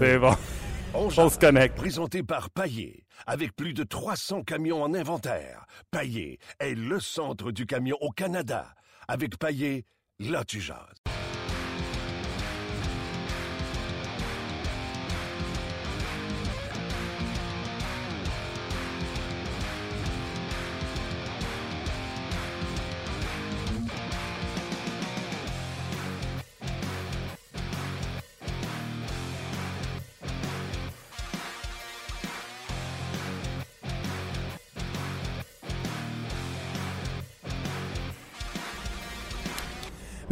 C'est bon. On On se connecte. Présenté par Paillé, avec plus de 300 camions en inventaire. Paillé est le centre du camion au Canada. Avec Paillé, là tu jases.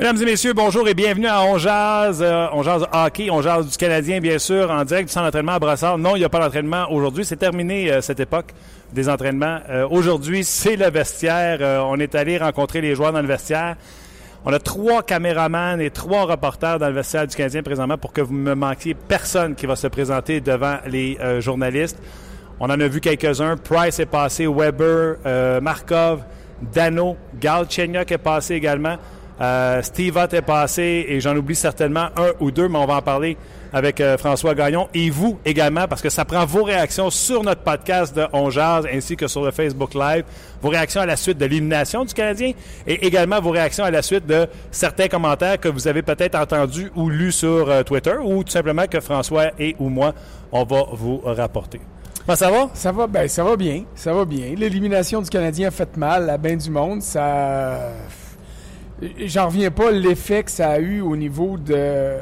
Mesdames et messieurs, bonjour et bienvenue à On Jazz. Euh, on Jazz hockey, On du Canadien, bien sûr, en direct du centre d'entraînement à Brassard. Non, il n'y a pas d'entraînement aujourd'hui. C'est terminé euh, cette époque des entraînements. Euh, aujourd'hui, c'est le vestiaire. On est allé rencontrer les joueurs dans le vestiaire. On a trois caméramans et trois reporters dans le vestiaire du Canadien présentement pour que vous ne me manquiez personne qui va se présenter devant les journalistes. On en a vu quelques-uns. Price est passé, Weber, Markov, Dano, Galchenyuk est passé également. Euh, Steve Ott est passé et j'en oublie certainement un ou deux, mais on va en parler avec euh, François Gagnon et vous également parce que ça prend vos réactions sur notre podcast de On Jazz ainsi que sur le Facebook Live, vos réactions à la suite de l'élimination du Canadien et également vos réactions à la suite de certains commentaires que vous avez peut-être entendus ou lus sur euh, Twitter ou tout simplement que François et ou moi, on va vous rapporter. Comment ça va? Ça va, ben, ça va bien. Ça va bien. L'élimination du Canadien a fait mal à bien du monde. Ça. J'en reviens pas l'effet que ça a eu au niveau de,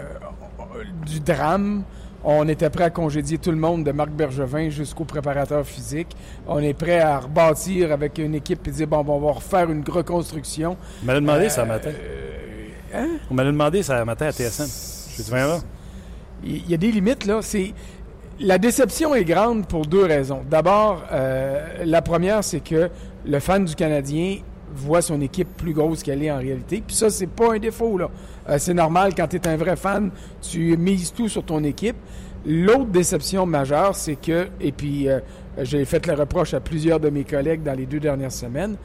du drame. On était prêt à congédier tout le monde, de Marc Bergevin jusqu'au préparateur physique. On est prêt à rebâtir avec une équipe et dire bon, bon, on va refaire une reconstruction. On m'a demandé Euh, ça matin. hein? On m'a demandé ça matin à TSN. Là. Il y a des limites, là. C'est. La déception est grande pour deux raisons. D'abord, euh, la première, c'est que le fan du Canadien voit son équipe plus grosse qu'elle est en réalité. Puis ça, c'est pas un défaut, là. Euh, c'est normal, quand tu es un vrai fan, tu mises tout sur ton équipe. L'autre déception majeure, c'est que, et puis euh, j'ai fait le reproche à plusieurs de mes collègues dans les deux dernières semaines,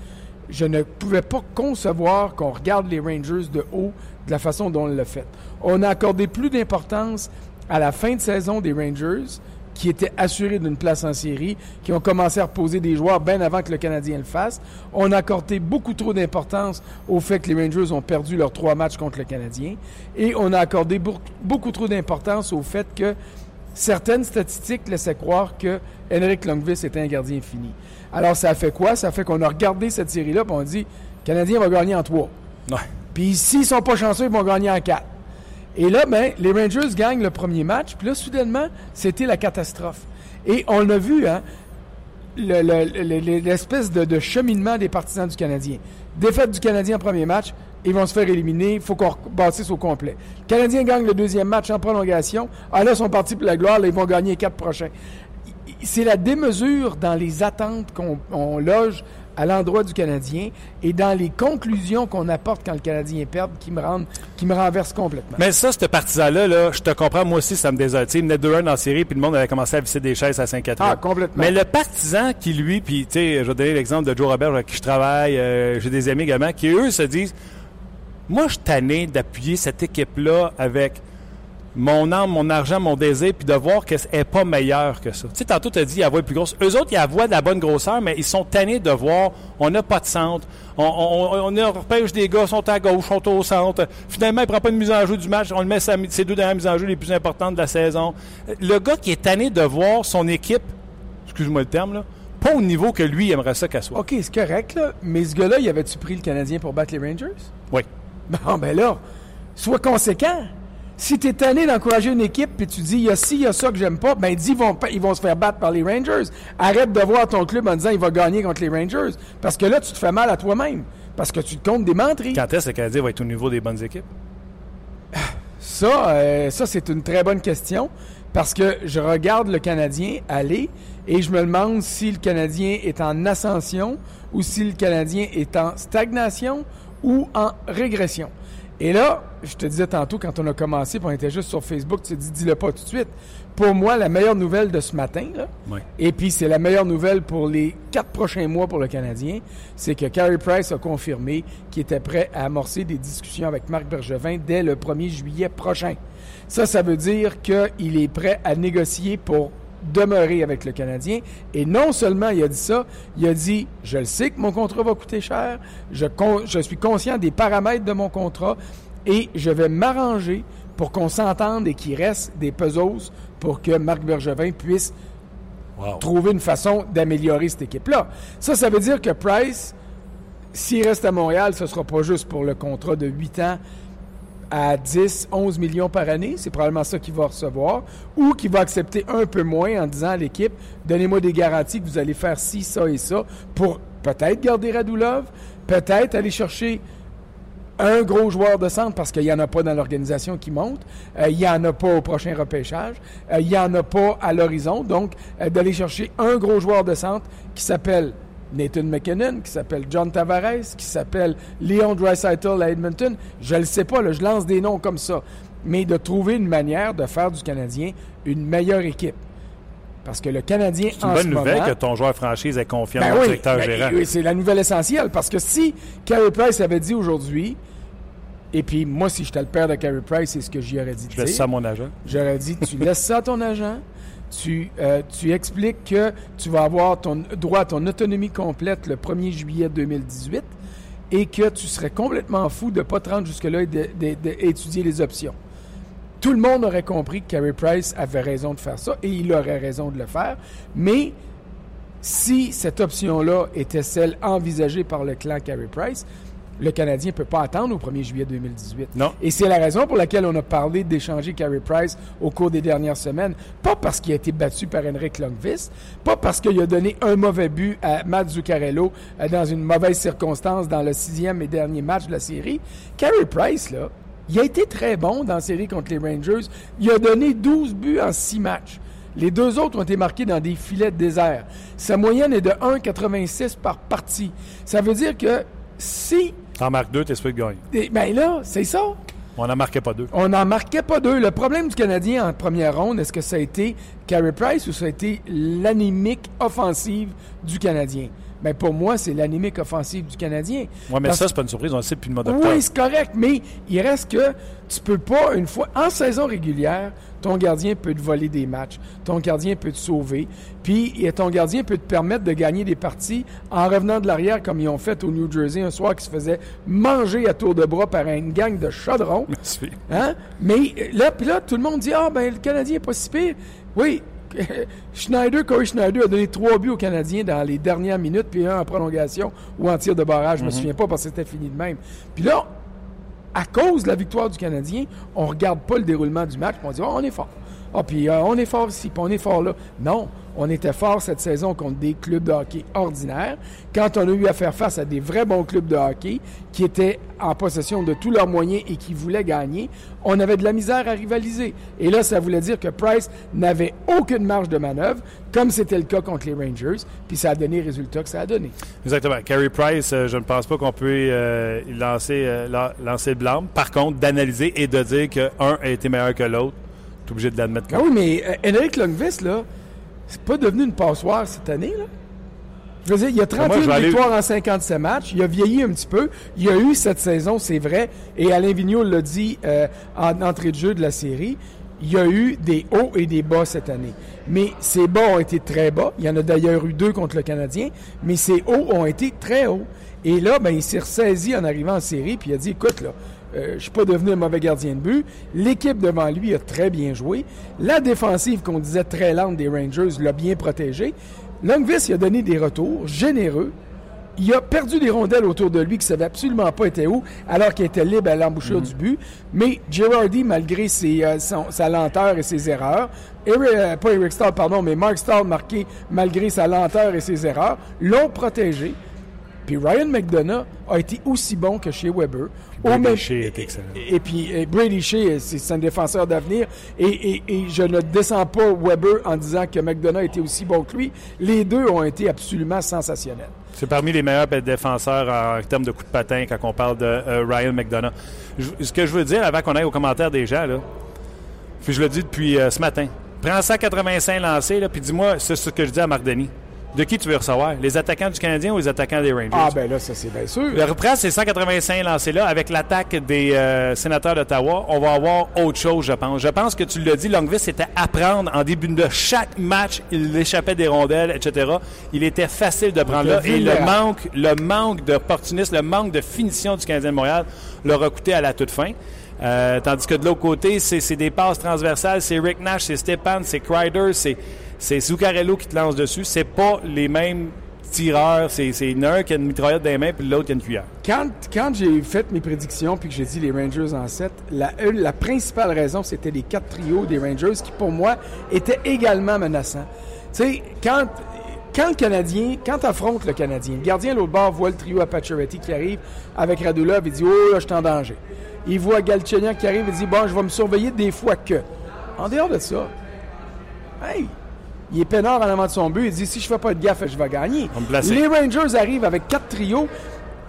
je ne pouvais pas concevoir qu'on regarde les Rangers de haut de la façon dont on l'a fait. On a accordé plus d'importance à la fin de saison des Rangers, qui étaient assurés d'une place en série, qui ont commencé à reposer des joueurs bien avant que le Canadien le fasse. On a accordé beaucoup trop d'importance au fait que les Rangers ont perdu leurs trois matchs contre le Canadien. Et on a accordé beaucoup, trop d'importance au fait que certaines statistiques laissaient croire que Henrik Lundqvist était un gardien fini. Alors, ça a fait quoi? Ça a fait qu'on a regardé cette série-là, puis on a dit, le Canadien va gagner en trois. Ouais. Puis s'ils sont pas chanceux, ils vont gagner en quatre. Et là, ben, les Rangers gagnent le premier match, puis là, soudainement, c'était la catastrophe. Et on l'a vu, hein, le- le- le- le- l'espèce de, de cheminement des partisans du Canadien. Défaite du Canadien en premier match, ils vont se faire éliminer, il faut qu'on bâtisse au complet. Le Canadien gagne le deuxième match en prolongation. Ah là, ils sont partis pour la gloire, là, ils vont gagner les quatre prochains. C'est la démesure dans les attentes qu'on on loge à l'endroit du Canadien et dans les conclusions qu'on apporte quand le Canadien perd qui me, rendent, qui me renverse complètement. Mais ça, ce partisan-là, là, je te comprends, moi aussi, ça me désole. Tu sais, Il menait 2-1 dans la série, puis le monde avait commencé à visser des chaises à 5-4 Ah, complètement. Mais le partisan qui, lui, puis tu sais, je vais donner l'exemple de Joe Robert avec qui je travaille, euh, j'ai des amis également, qui eux se disent Moi, je suis tanné d'appuyer cette équipe-là avec mon âme, mon argent, mon désir, puis de voir qu'elle n'est pas meilleure que ça. Tu sais, tantôt, tu as dit, il y a voix plus grosse. Eux autres, ils la voient de la bonne grosseur, mais ils sont tannés de voir, on n'a pas de centre, on, on, on, on repêche des gars, sont à gauche, sont au centre. Finalement, il prend pas une mise en jeu du match, on le met sa, ses deux dernières mises en jeu les plus importantes de la saison. Le gars qui est tanné de voir son équipe, excuse-moi le terme, là, pas au niveau que lui aimerait ça qu'elle soit. OK, c'est correct, là. Mais ce gars-là, il avait-tu pris le Canadien pour battre les Rangers? Oui. Bon, ben là, sois conséquent. Si tu es tanné d'encourager une équipe puis tu dis il y a ci, il y a ça que j'aime pas, ben dis ils vont, pas- ils vont se faire battre par les Rangers. Arrête de voir ton club en disant il va gagner contre les Rangers. Parce que là, tu te fais mal à toi-même. Parce que tu te comptes des menteries. Quand est-ce que le Canadien va être au niveau des bonnes équipes? Ça, euh, ça c'est une très bonne question. Parce que je regarde le Canadien aller et je me demande si le Canadien est en ascension ou si le Canadien est en stagnation ou en régression. Et là, je te disais tantôt, quand on a commencé, puis on était juste sur Facebook, tu te dis, dis-le pas tout de suite. Pour moi, la meilleure nouvelle de ce matin, là, et puis c'est la meilleure nouvelle pour les quatre prochains mois pour le Canadien, c'est que Carey Price a confirmé qu'il était prêt à amorcer des discussions avec Marc Bergevin dès le 1er juillet prochain. Ça, ça veut dire qu'il est prêt à négocier pour demeurer avec le Canadien. Et non seulement il a dit ça, il a dit, je le sais que mon contrat va coûter cher, je, con- je suis conscient des paramètres de mon contrat et je vais m'arranger pour qu'on s'entende et qu'il reste des pesos pour que Marc Bergevin puisse Wow. trouver une façon d'améliorer cette équipe-là. Ça, ça veut dire que Price, s'il reste à Montréal, ce ne sera pas juste pour le contrat de 8 ans à 10, 11 millions par année. C'est probablement ça qu'il va recevoir. Ou qu'il va accepter un peu moins en disant à l'équipe, donnez-moi des garanties que vous allez faire ci, ça et ça pour peut-être garder Radulov, peut-être aller chercher un gros joueur de centre parce qu'il n'y en a pas dans l'organisation qui monte. Euh, il n'y en a pas au prochain repêchage. Euh, il n'y en a pas à l'horizon. Donc, euh, d'aller chercher un gros joueur de centre qui s'appelle Nathan McKinnon, qui s'appelle John Tavares, qui s'appelle Leon Dreisaitl à Edmonton. Je ne le sais pas, là, je lance des noms comme ça. Mais de trouver une manière de faire du Canadien une meilleure équipe. Parce que le Canadien, C'est une bonne nouvelle moment, que ton joueur franchise ait confiance ben dans le oui, directeur ben, gérant. oui, c'est la nouvelle essentielle. Parce que si Carey Price avait dit aujourd'hui, et puis moi, si j'étais le père de Carey Price, c'est ce que j'y aurais dit Je laisse ça à mon agent. J'aurais dit, tu laisses ça à ton agent, tu, euh, tu expliques que tu vas avoir ton droit à ton autonomie complète le 1er juillet 2018 et que tu serais complètement fou de ne pas te rendre jusque-là et d'étudier les options. Tout le monde aurait compris que Carey Price avait raison de faire ça et il aurait raison de le faire, mais si cette option-là était celle envisagée par le clan Carey Price, le Canadien ne peut pas attendre au 1er juillet 2018. Non. Et c'est la raison pour laquelle on a parlé d'échanger Carey Price au cours des dernières semaines. Pas parce qu'il a été battu par Henrik Lundqvist, pas parce qu'il a donné un mauvais but à Matt Zuccarello euh, dans une mauvaise circonstance dans le sixième et dernier match de la série. Carey Price, là, il a été très bon dans la série contre les Rangers. Il a donné 12 buts en 6 matchs. Les deux autres ont été marqués dans des filets de désert. Sa moyenne est de 1,86 par partie. Ça veut dire que si... T'en marques deux, t'es sûr de gagner. eh, Ben là, c'est ça. On n'en marquait pas deux. On n'en marquait pas deux. Le problème du Canadien en première ronde, est-ce que ça a été Carey Price ou ça a été l'anémique offensive du Canadien? Ben pour moi, c'est l'anémique offensive du Canadien. Ouais, mais Parce- ça, c'est pas une surprise. On le sait depuis le mois d'octobre. oui, c'est correct, mais il reste que tu peux pas, une fois, en saison régulière, ton gardien peut te voler des matchs, ton gardien peut te sauver, puis et ton gardien peut te permettre de gagner des parties en revenant de l'arrière comme ils ont fait au New Jersey un soir qui se faisait manger à tour de bras par une gang de chaudrons. Merci. Hein? Mais là, puis là, tout le monde dit Ah, ben, le Canadien n'est pas si pire. Oui, Schneider, Corey Schneider a donné trois buts aux Canadiens dans les dernières minutes, puis un en prolongation ou en tir de barrage. Je me souviens pas parce que c'était fini de même. Puis là, à cause de la victoire du Canadien, on regarde pas le déroulement du match, on dit Ah, on est fort. Ah, puis euh, on est fort ici, puis on est fort là. Non, on était fort cette saison contre des clubs de hockey ordinaires. Quand on a eu à faire face à des vrais bons clubs de hockey qui étaient en possession de tous leurs moyens et qui voulaient gagner, on avait de la misère à rivaliser. Et là, ça voulait dire que Price n'avait aucune marge de manœuvre, comme c'était le cas contre les Rangers, puis ça a donné le résultat que ça a donné. Exactement. Carey Price, euh, je ne pense pas qu'on peut euh, lancer, la- lancer le blâme. Par contre, d'analyser et de dire qu'un a été meilleur que l'autre, tu es obligé de l'admettre. Ah oui, mais euh, Henrik Lundqvist, là, c'est pas devenu une passoire cette année, là. Je veux dire, il a moi, 31 je vais aller- victoires en 57 matchs. Il a vieilli un petit peu. Il a eu cette saison, c'est vrai. Et Alain Vigneault l'a dit euh, en entrée de jeu de la série. Il y a eu des hauts et des bas cette année. Mais ces bas ont été très bas. Il y en a d'ailleurs eu deux contre le Canadien. Mais ces hauts ont été très hauts. Et là, ben, il s'est ressaisi en arrivant en série. Puis il a dit, écoute, là, euh, je suis pas devenu un mauvais gardien de but. L'équipe devant lui a très bien joué. La défensive qu'on disait très lente des Rangers l'a bien protégé. Il a donné des retours généreux. Il a perdu des rondelles autour de lui qui ne savait absolument pas était où, alors qu'il était libre à l'embouchure du but. Mais Girardi, malgré ses, euh, son- sa lenteur et ses erreurs, Eric- euh, pas Eric Stahl, pardon, mais Mark Stahl marqué malgré sa lenteur et ses erreurs, l'ont protégé. Puis Ryan McDonough a été aussi bon que chez Weber. Brady Shea est excellent. Et, puis Brady Shea, c'est un défenseur d'avenir. Et, et- et je ne descends pas Weber en disant que McDonough était aussi bon que lui. Les deux ont été absolument sensationnels. C'est parmi les meilleurs défenseurs en termes de coups de patin quand on parle de euh, Ryan McDonough. Je- ce que je veux dire avant qu'on aille aux commentaires des gens, là, puis je le dis depuis euh, ce matin, prends 185 lancés, là, puis dis-moi, c'est ce que je dis à Marc Denis. De qui tu veux recevoir? Les attaquants du Canadien ou les attaquants des Rangers? Ah ben là, ça c'est bien sûr. Le reprend ces 185 lancés-là avec l'attaque des euh, sénateurs d'Ottawa. On va avoir autre chose, je pense. Je pense que tu l'as dit, Longvis c'était apprendre en début de chaque match. Il échappait des rondelles, etc. Il était facile de prendre là. était Et le manque, le manque d'opportunisme, le manque de finition du Canadien de Montréal leur a coûté à la toute fin. Euh, tandis que de l'autre côté, c'est des passes transversales. C'est Rick Nash, c'est Stepan, c'est Kreider, c'est Zuccarello qui te lance dessus. C'est pas les mêmes tireurs. C'est un qui a une mitraillette dans les mains puis l'autre qui a une cuillère. Quand, j'ai fait mes prédictions puis que j'ai dit les Rangers en 7, la, principale raison, c'était les quatre trios des Rangers qui, pour moi, étaient également menaçants. Tu sais, quand, quand le Canadien, quand t'affrontes le Canadien, le gardien à l'autre bord voit le trio à Pacioretty qui arrive avec Radulov, il dit « Oh, là, je suis en danger. » Il voit Galchenyuk qui arrive, il dit « Bon, je vais me surveiller des fois que. » En dehors de ça, hey, il est peinard en avant de son but. Il dit si je fais pas de gaffe, je vais gagner. Les Rangers arrivent avec quatre trios.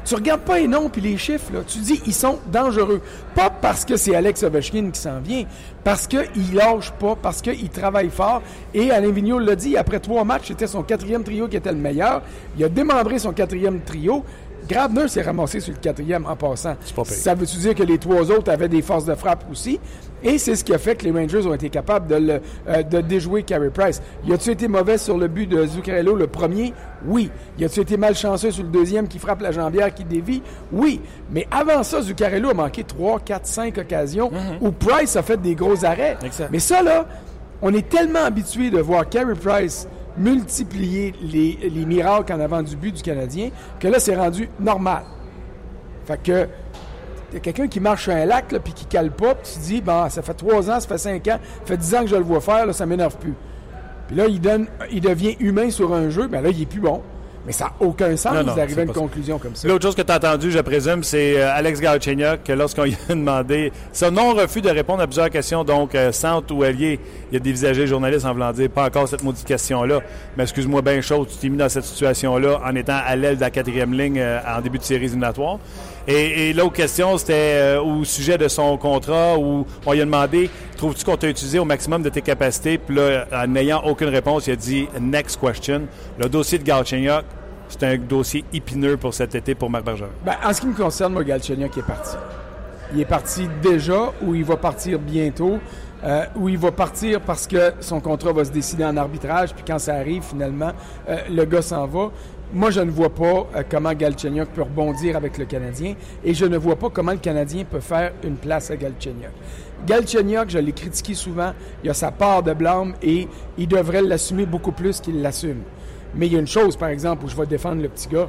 Tu regardes pas les noms puis les chiffres, là. Tu dis ils sont dangereux. Pas parce que c'est Alex Ovechkin qui s'en vient, parce qu'il lâche pas, parce qu'il travaille fort. Et Alain Vigneault l'a dit, après trois matchs, c'était son quatrième trio qui était le meilleur. Il a démembré son quatrième trio. Grabner s'est ramassé sur le quatrième en passant. pas. Ça veut-tu dire que les trois autres avaient des forces de frappe aussi? Et c'est ce qui a fait que les Rangers ont été capables de, le- euh, de déjouer Carey Price. Y a-tu été mauvais sur le but de Zuccarello, le premier? Oui. Y a-tu été malchanceux sur le deuxième qui frappe la jambière, qui dévie? Oui. Mais avant ça, Zuccarello a manqué 3, 4, 5 occasions où Price a fait des gros arrêts. Exact. Mais ça, là, on est tellement habitué de voir Carey Price multiplier les, les miracles en avant du but du Canadien que là, c'est rendu normal. Fait que y a quelqu'un qui marche sur un lac puis qui cale pas, puis tu dis, bon, ça fait trois ans, ça fait cinq ans, ça fait dix ans que je le vois faire, là, ça m'énerve plus. Puis là, il, donne, il devient humain sur un jeu, mais là, il est plus bon. Mais ça n'a aucun sens d'arriver à une ça. conclusion comme ça. L'autre chose que tu as entendu, je présume, c'est euh, Alex Galchenyuk, que lorsqu'on lui a demandé son non-refus de répondre à plusieurs questions, donc euh, centre ou allié, il a dévisagé le journaliste en voulant dire pas encore cette maudite question-là. Mais excuse-moi bien chaud, tu t'es mis dans cette situation-là en étant à l'aile de la quatrième ligne euh, en début de série éliminatoire. Et, et l'autre question, c'était euh, au sujet de son contrat où on lui a demandé trouves-tu qu'on t'a utilisé au maximum de tes capacités? Puis là, en n'ayant aucune réponse, il a dit next question. Le dossier de Galchenyuk, c'est un dossier épineux pour cet été pour Marc Bergeron. Ben, en ce qui me concerne, moi, Galchenyuk est parti. Il est parti déjà ou il va partir bientôt. euh, ou il va partir parce que son contrat va se décider en arbitrage, puis quand ça arrive, finalement, euh, le gars s'en va. Moi, je ne vois pas euh, comment Galchenyuk peut rebondir avec le Canadien et je ne vois pas comment le Canadien peut faire une place à Galchenyuk. Galchenyuk, je l'ai critiqué souvent, il a sa part de blâme et il devrait l'assumer beaucoup plus qu'il l'assume. Mais il y a une chose, par exemple, où je vais défendre le petit gars.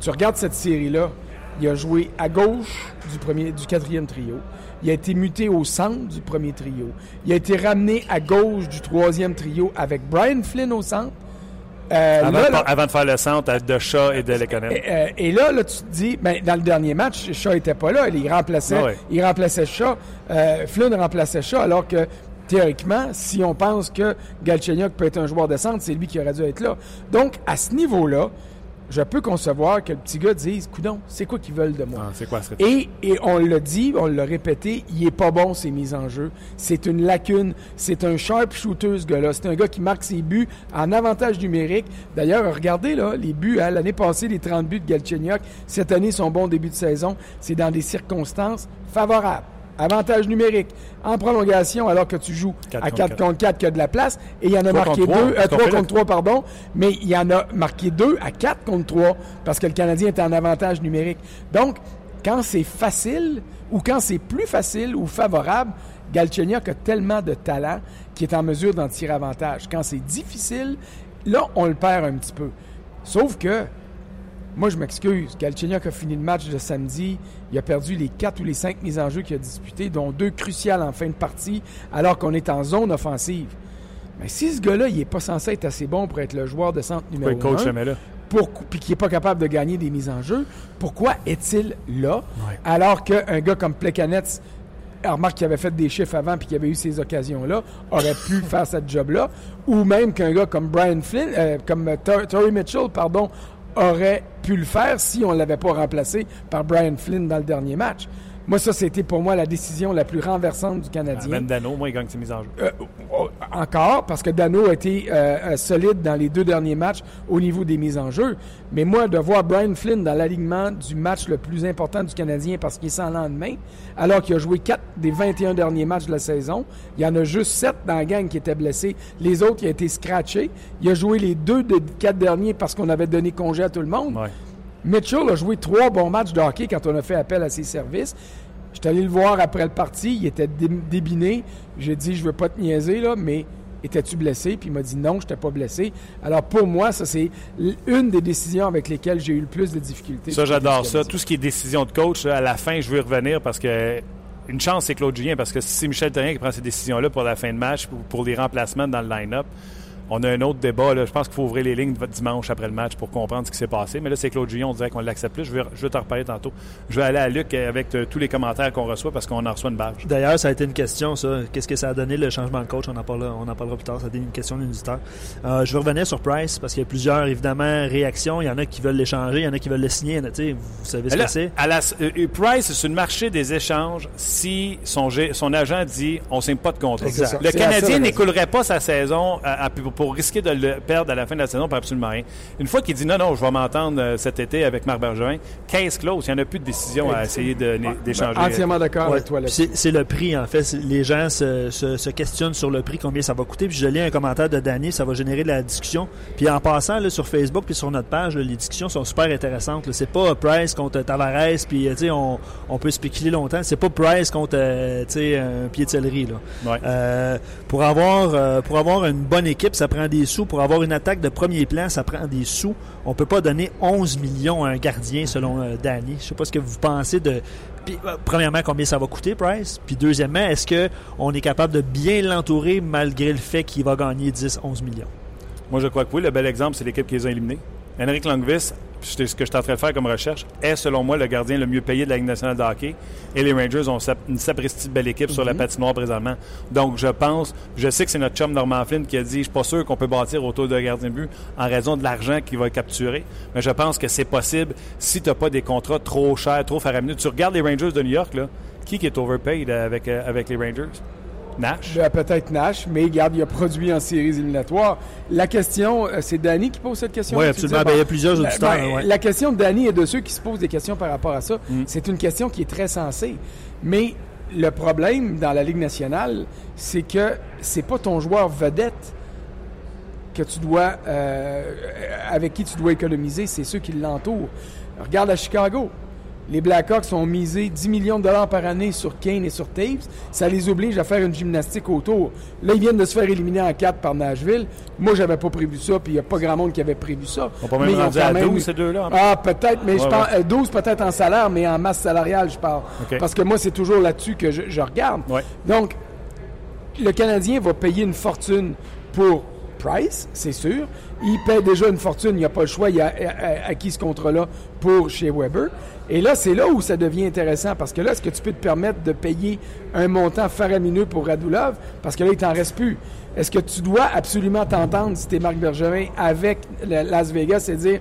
Tu regardes cette série-là, il a joué à gauche du, premier, du quatrième trio. Il a été muté au centre du premier trio. Il a été ramené à gauche du troisième trio avec Brian Flynn au centre. Euh, Avant, là, de, là, avant de faire le centre de Shaw et de Lekonen. et, euh, et là, là, tu te dis, ben, dans le dernier match, Shaw était pas là. Il remplaçait, Ah il remplaçait Shaw. Euh, Flynn remplaçait Shaw, alors que théoriquement, si on pense que Galchenyuk peut être un joueur de centre, c'est lui qui aurait dû être là. Donc, à ce niveau-là, je peux concevoir que le petit gars dise, coudon, c'est quoi qu'ils veulent de moi? Ah, c'est quoi ce Et, et on l'a dit, on l'a répété, il est pas bon ses mises en jeu. C'est une lacune. C'est un sharp shooter ce gars-là. C'est un gars qui marque ses buts en avantage numérique. D'ailleurs, regardez là, les buts. hein, L'année passée, les 30 buts de Galchenyuk. Cette année, son bon début de saison, c'est dans des circonstances favorables. Avantage numérique. En prolongation, alors que tu joues Quatre à contre 4 quatre. contre 4, qu'il y a de la place. Et il y en a marqué contre trois. deux, Est-ce qu'on 3 fait le- contre 3, pardon. Mais il y en a marqué 2 à 4 contre 3 parce que le Canadien est en avantage numérique. Donc, quand c'est facile ou quand c'est plus facile ou favorable, Galchenyuk a tellement de talent qu'il est en mesure d'en tirer avantage. Quand c'est difficile, là, on le perd un petit peu. Sauf que, moi, je m'excuse. Galchenyuk a fini le match de samedi. Il a perdu les quatre ou les cinq mises en jeu qu'il a disputées, dont deux cruciales en fin de partie, alors qu'on est en zone offensive. Mais si ce gars-là, il est pas censé être assez bon pour être le joueur de centre Pourquoi numéro le coach un, jamais là? pour, puis qui n'est pas capable de gagner des mises en jeu, pourquoi est-il là? Ouais. alors qu'un gars comme Plekanec, remarque qu'il avait fait des chiffres avant puis qu'il avait eu ces occasions-là, aurait pu faire cette job-là, ou même qu'un gars comme Brian Flynn, euh, comme Torrey Mitchell, pardon, aurait pu le faire si on ne l'avait pas remplacé par Brian Flynn dans le dernier match. Moi, ça, c'était pour moi la décision la plus renversante du Canadien. Même Dano, moi, il gagne ses mises en jeu. Euh, oh, encore, parce que Dano a été euh, euh, solide dans les deux derniers matchs au niveau des mises en jeu. Mais moi, de voir Brian Flynn dans l'alignement du match le plus important du Canadien parce qu'il est sans lendemain, alors qu'il a joué 4 des 21 derniers matchs de la saison, il y en a juste 7 dans la gang qui étaient blessés. Les autres, il a été scratché. Il a joué les deux des quatre derniers parce qu'on avait donné congé à tout le monde. Ouais. Mitchell a joué trois bons matchs de hockey quand on a fait appel à ses services. J'étais allé le voir après le parti, il était dé- débiné. J'ai dit, je veux pas te niaiser, là, mais étais-tu blessé? Puis il m'a dit non, je n'étais pas blessé. Alors pour moi, ça, c'est une des décisions avec lesquelles j'ai eu le plus de difficultés. Ça, j'adore ça. Tout ce qui est décision de coach, à la fin, je veux y revenir parce que une chance, c'est Claude Julien. Parce que c'est Michel Therrien qui prend ces décisions-là pour la fin de match, pour les remplacements dans le line-up, on a un autre débat. Là. Je pense qu'il faut ouvrir les lignes dimanche après le match pour comprendre ce qui s'est passé. Mais là, c'est Claude Julien, on dirait qu'on l'accepte plus. Je vais, je vais t'en reparler tantôt. Je vais aller à Luc avec euh, tous les commentaires qu'on reçoit parce qu'on en reçoit une bâche. D'ailleurs, ça a été une question, ça. Qu'est-ce que ça a donné le changement de coach? On en parlera, on en parlera plus tard. Ça a été une question d'un auditeur. Euh, je vais revenir sur Price parce qu'il y a plusieurs, évidemment, réactions. Il y en a qui veulent l'échanger, il y en a qui veulent le signer. Vous savez ce Là, que c'est? à la- euh, Price, c'est sur le marché des échanges si son, agent dit on ne signe pas de contrat. Exact. Le Canadien n'écoulerait pas sa saison à- à- pour, pour risquer de le perdre à la fin de la saison pour absolument rien. Une fois qu'il dit non, non, je vais m'entendre euh, cet été avec Marc Bergevin, case close, il n'y en a plus de décision à essayer de- d'échanger. Entièrement d'accord Ouais, avec toi. C'est le prix, en fait. Les gens se, se- se questionnent sur le prix, combien ça va coûter. Puis je lis un commentaire de Danny, ça va générer de la discussion. Puis en passant, là, sur Facebook puis sur notre page, là, les discussions sont super intéressantes. C'est pas Price contre Tavares, puis euh, tu sais, on, on peut spéculer longtemps. C'est pas Price contre euh, tu sais, un pied de céleri. Là. Ouais. Euh, pour avoir euh, pour avoir une bonne équipe, ça prend des sous. Pour avoir une attaque de premier plan, ça prend des sous. On peut pas donner 11 millions à un gardien selon euh, Danny. Je sais pas ce que vous pensez de euh, premièrement combien ça va coûter Price, puis deuxièmement, est-ce que on est capable de bien l'entourer malgré le fait qu'il va gagner 10 11 millions? Moi, je crois que oui. Le bel exemple, c'est l'équipe qui les a éliminés. Henrik Longvis, c'est ce que je suis en train de faire comme recherche, est selon moi le gardien le mieux payé de la Ligue nationale de hockey. Et les Rangers ont une sapristi de belle équipe sur la patinoire présentement. Donc, je pense, je sais que c'est notre chum Norman Flynn qui a dit, je suis pas sûr qu'on peut bâtir autour d'un gardien de but en raison de l'argent qu'il va capturer. Mais je pense que c'est possible si tu n'as pas des contrats trop chers, trop faramineux. Tu regardes les Rangers de New York, là, qui est overpaid avec, euh, avec les Rangers? Nash? Ben, Peut-être Nash, mais regarde, il a produit en séries éliminatoires. La question, euh, c'est Danny qui pose cette question. Oui, absolument. Ben, il y a plusieurs auditeurs. ben, ouais. La question de Danny et de ceux qui se posent des questions par rapport à ça, Mm. c'est une question qui est très sensée. Mais le problème dans la Ligue nationale, c'est que c'est pas ton joueur vedette que tu dois, euh, avec qui tu dois économiser, c'est ceux qui l'entourent. Regarde à Chicago. Les Blackhawks ont misé 10 millions de dollars par année sur Kane et sur Taves. Ça les oblige à faire une gymnastique autour. Là, ils viennent de se faire éliminer en 4 par Nashville. Moi, j'avais pas prévu ça, puis il n'y a pas grand monde qui avait prévu ça. On peut même ils ont rendu quand à même 12, eu- ces deux-là. Ah, peut-être, mais je Ouais, parle euh, 12 peut-être en salaire, mais en masse salariale, je parle. Parce que moi, c'est toujours là-dessus que je, je regarde. Ouais. Donc, le Canadien va payer une fortune pour Price, c'est sûr. Il paie déjà une fortune, il n'y a pas le choix, il a a- a- acquis ce contrat-là pour chez Weber. Et là, c'est là où ça devient intéressant, parce que là, est-ce que tu peux te permettre de payer un montant faramineux pour Radulov? Parce que là, il t'en reste plus. Est-ce que tu dois absolument t'entendre, si t'es Marc Bergevin, avec Las Vegas et dire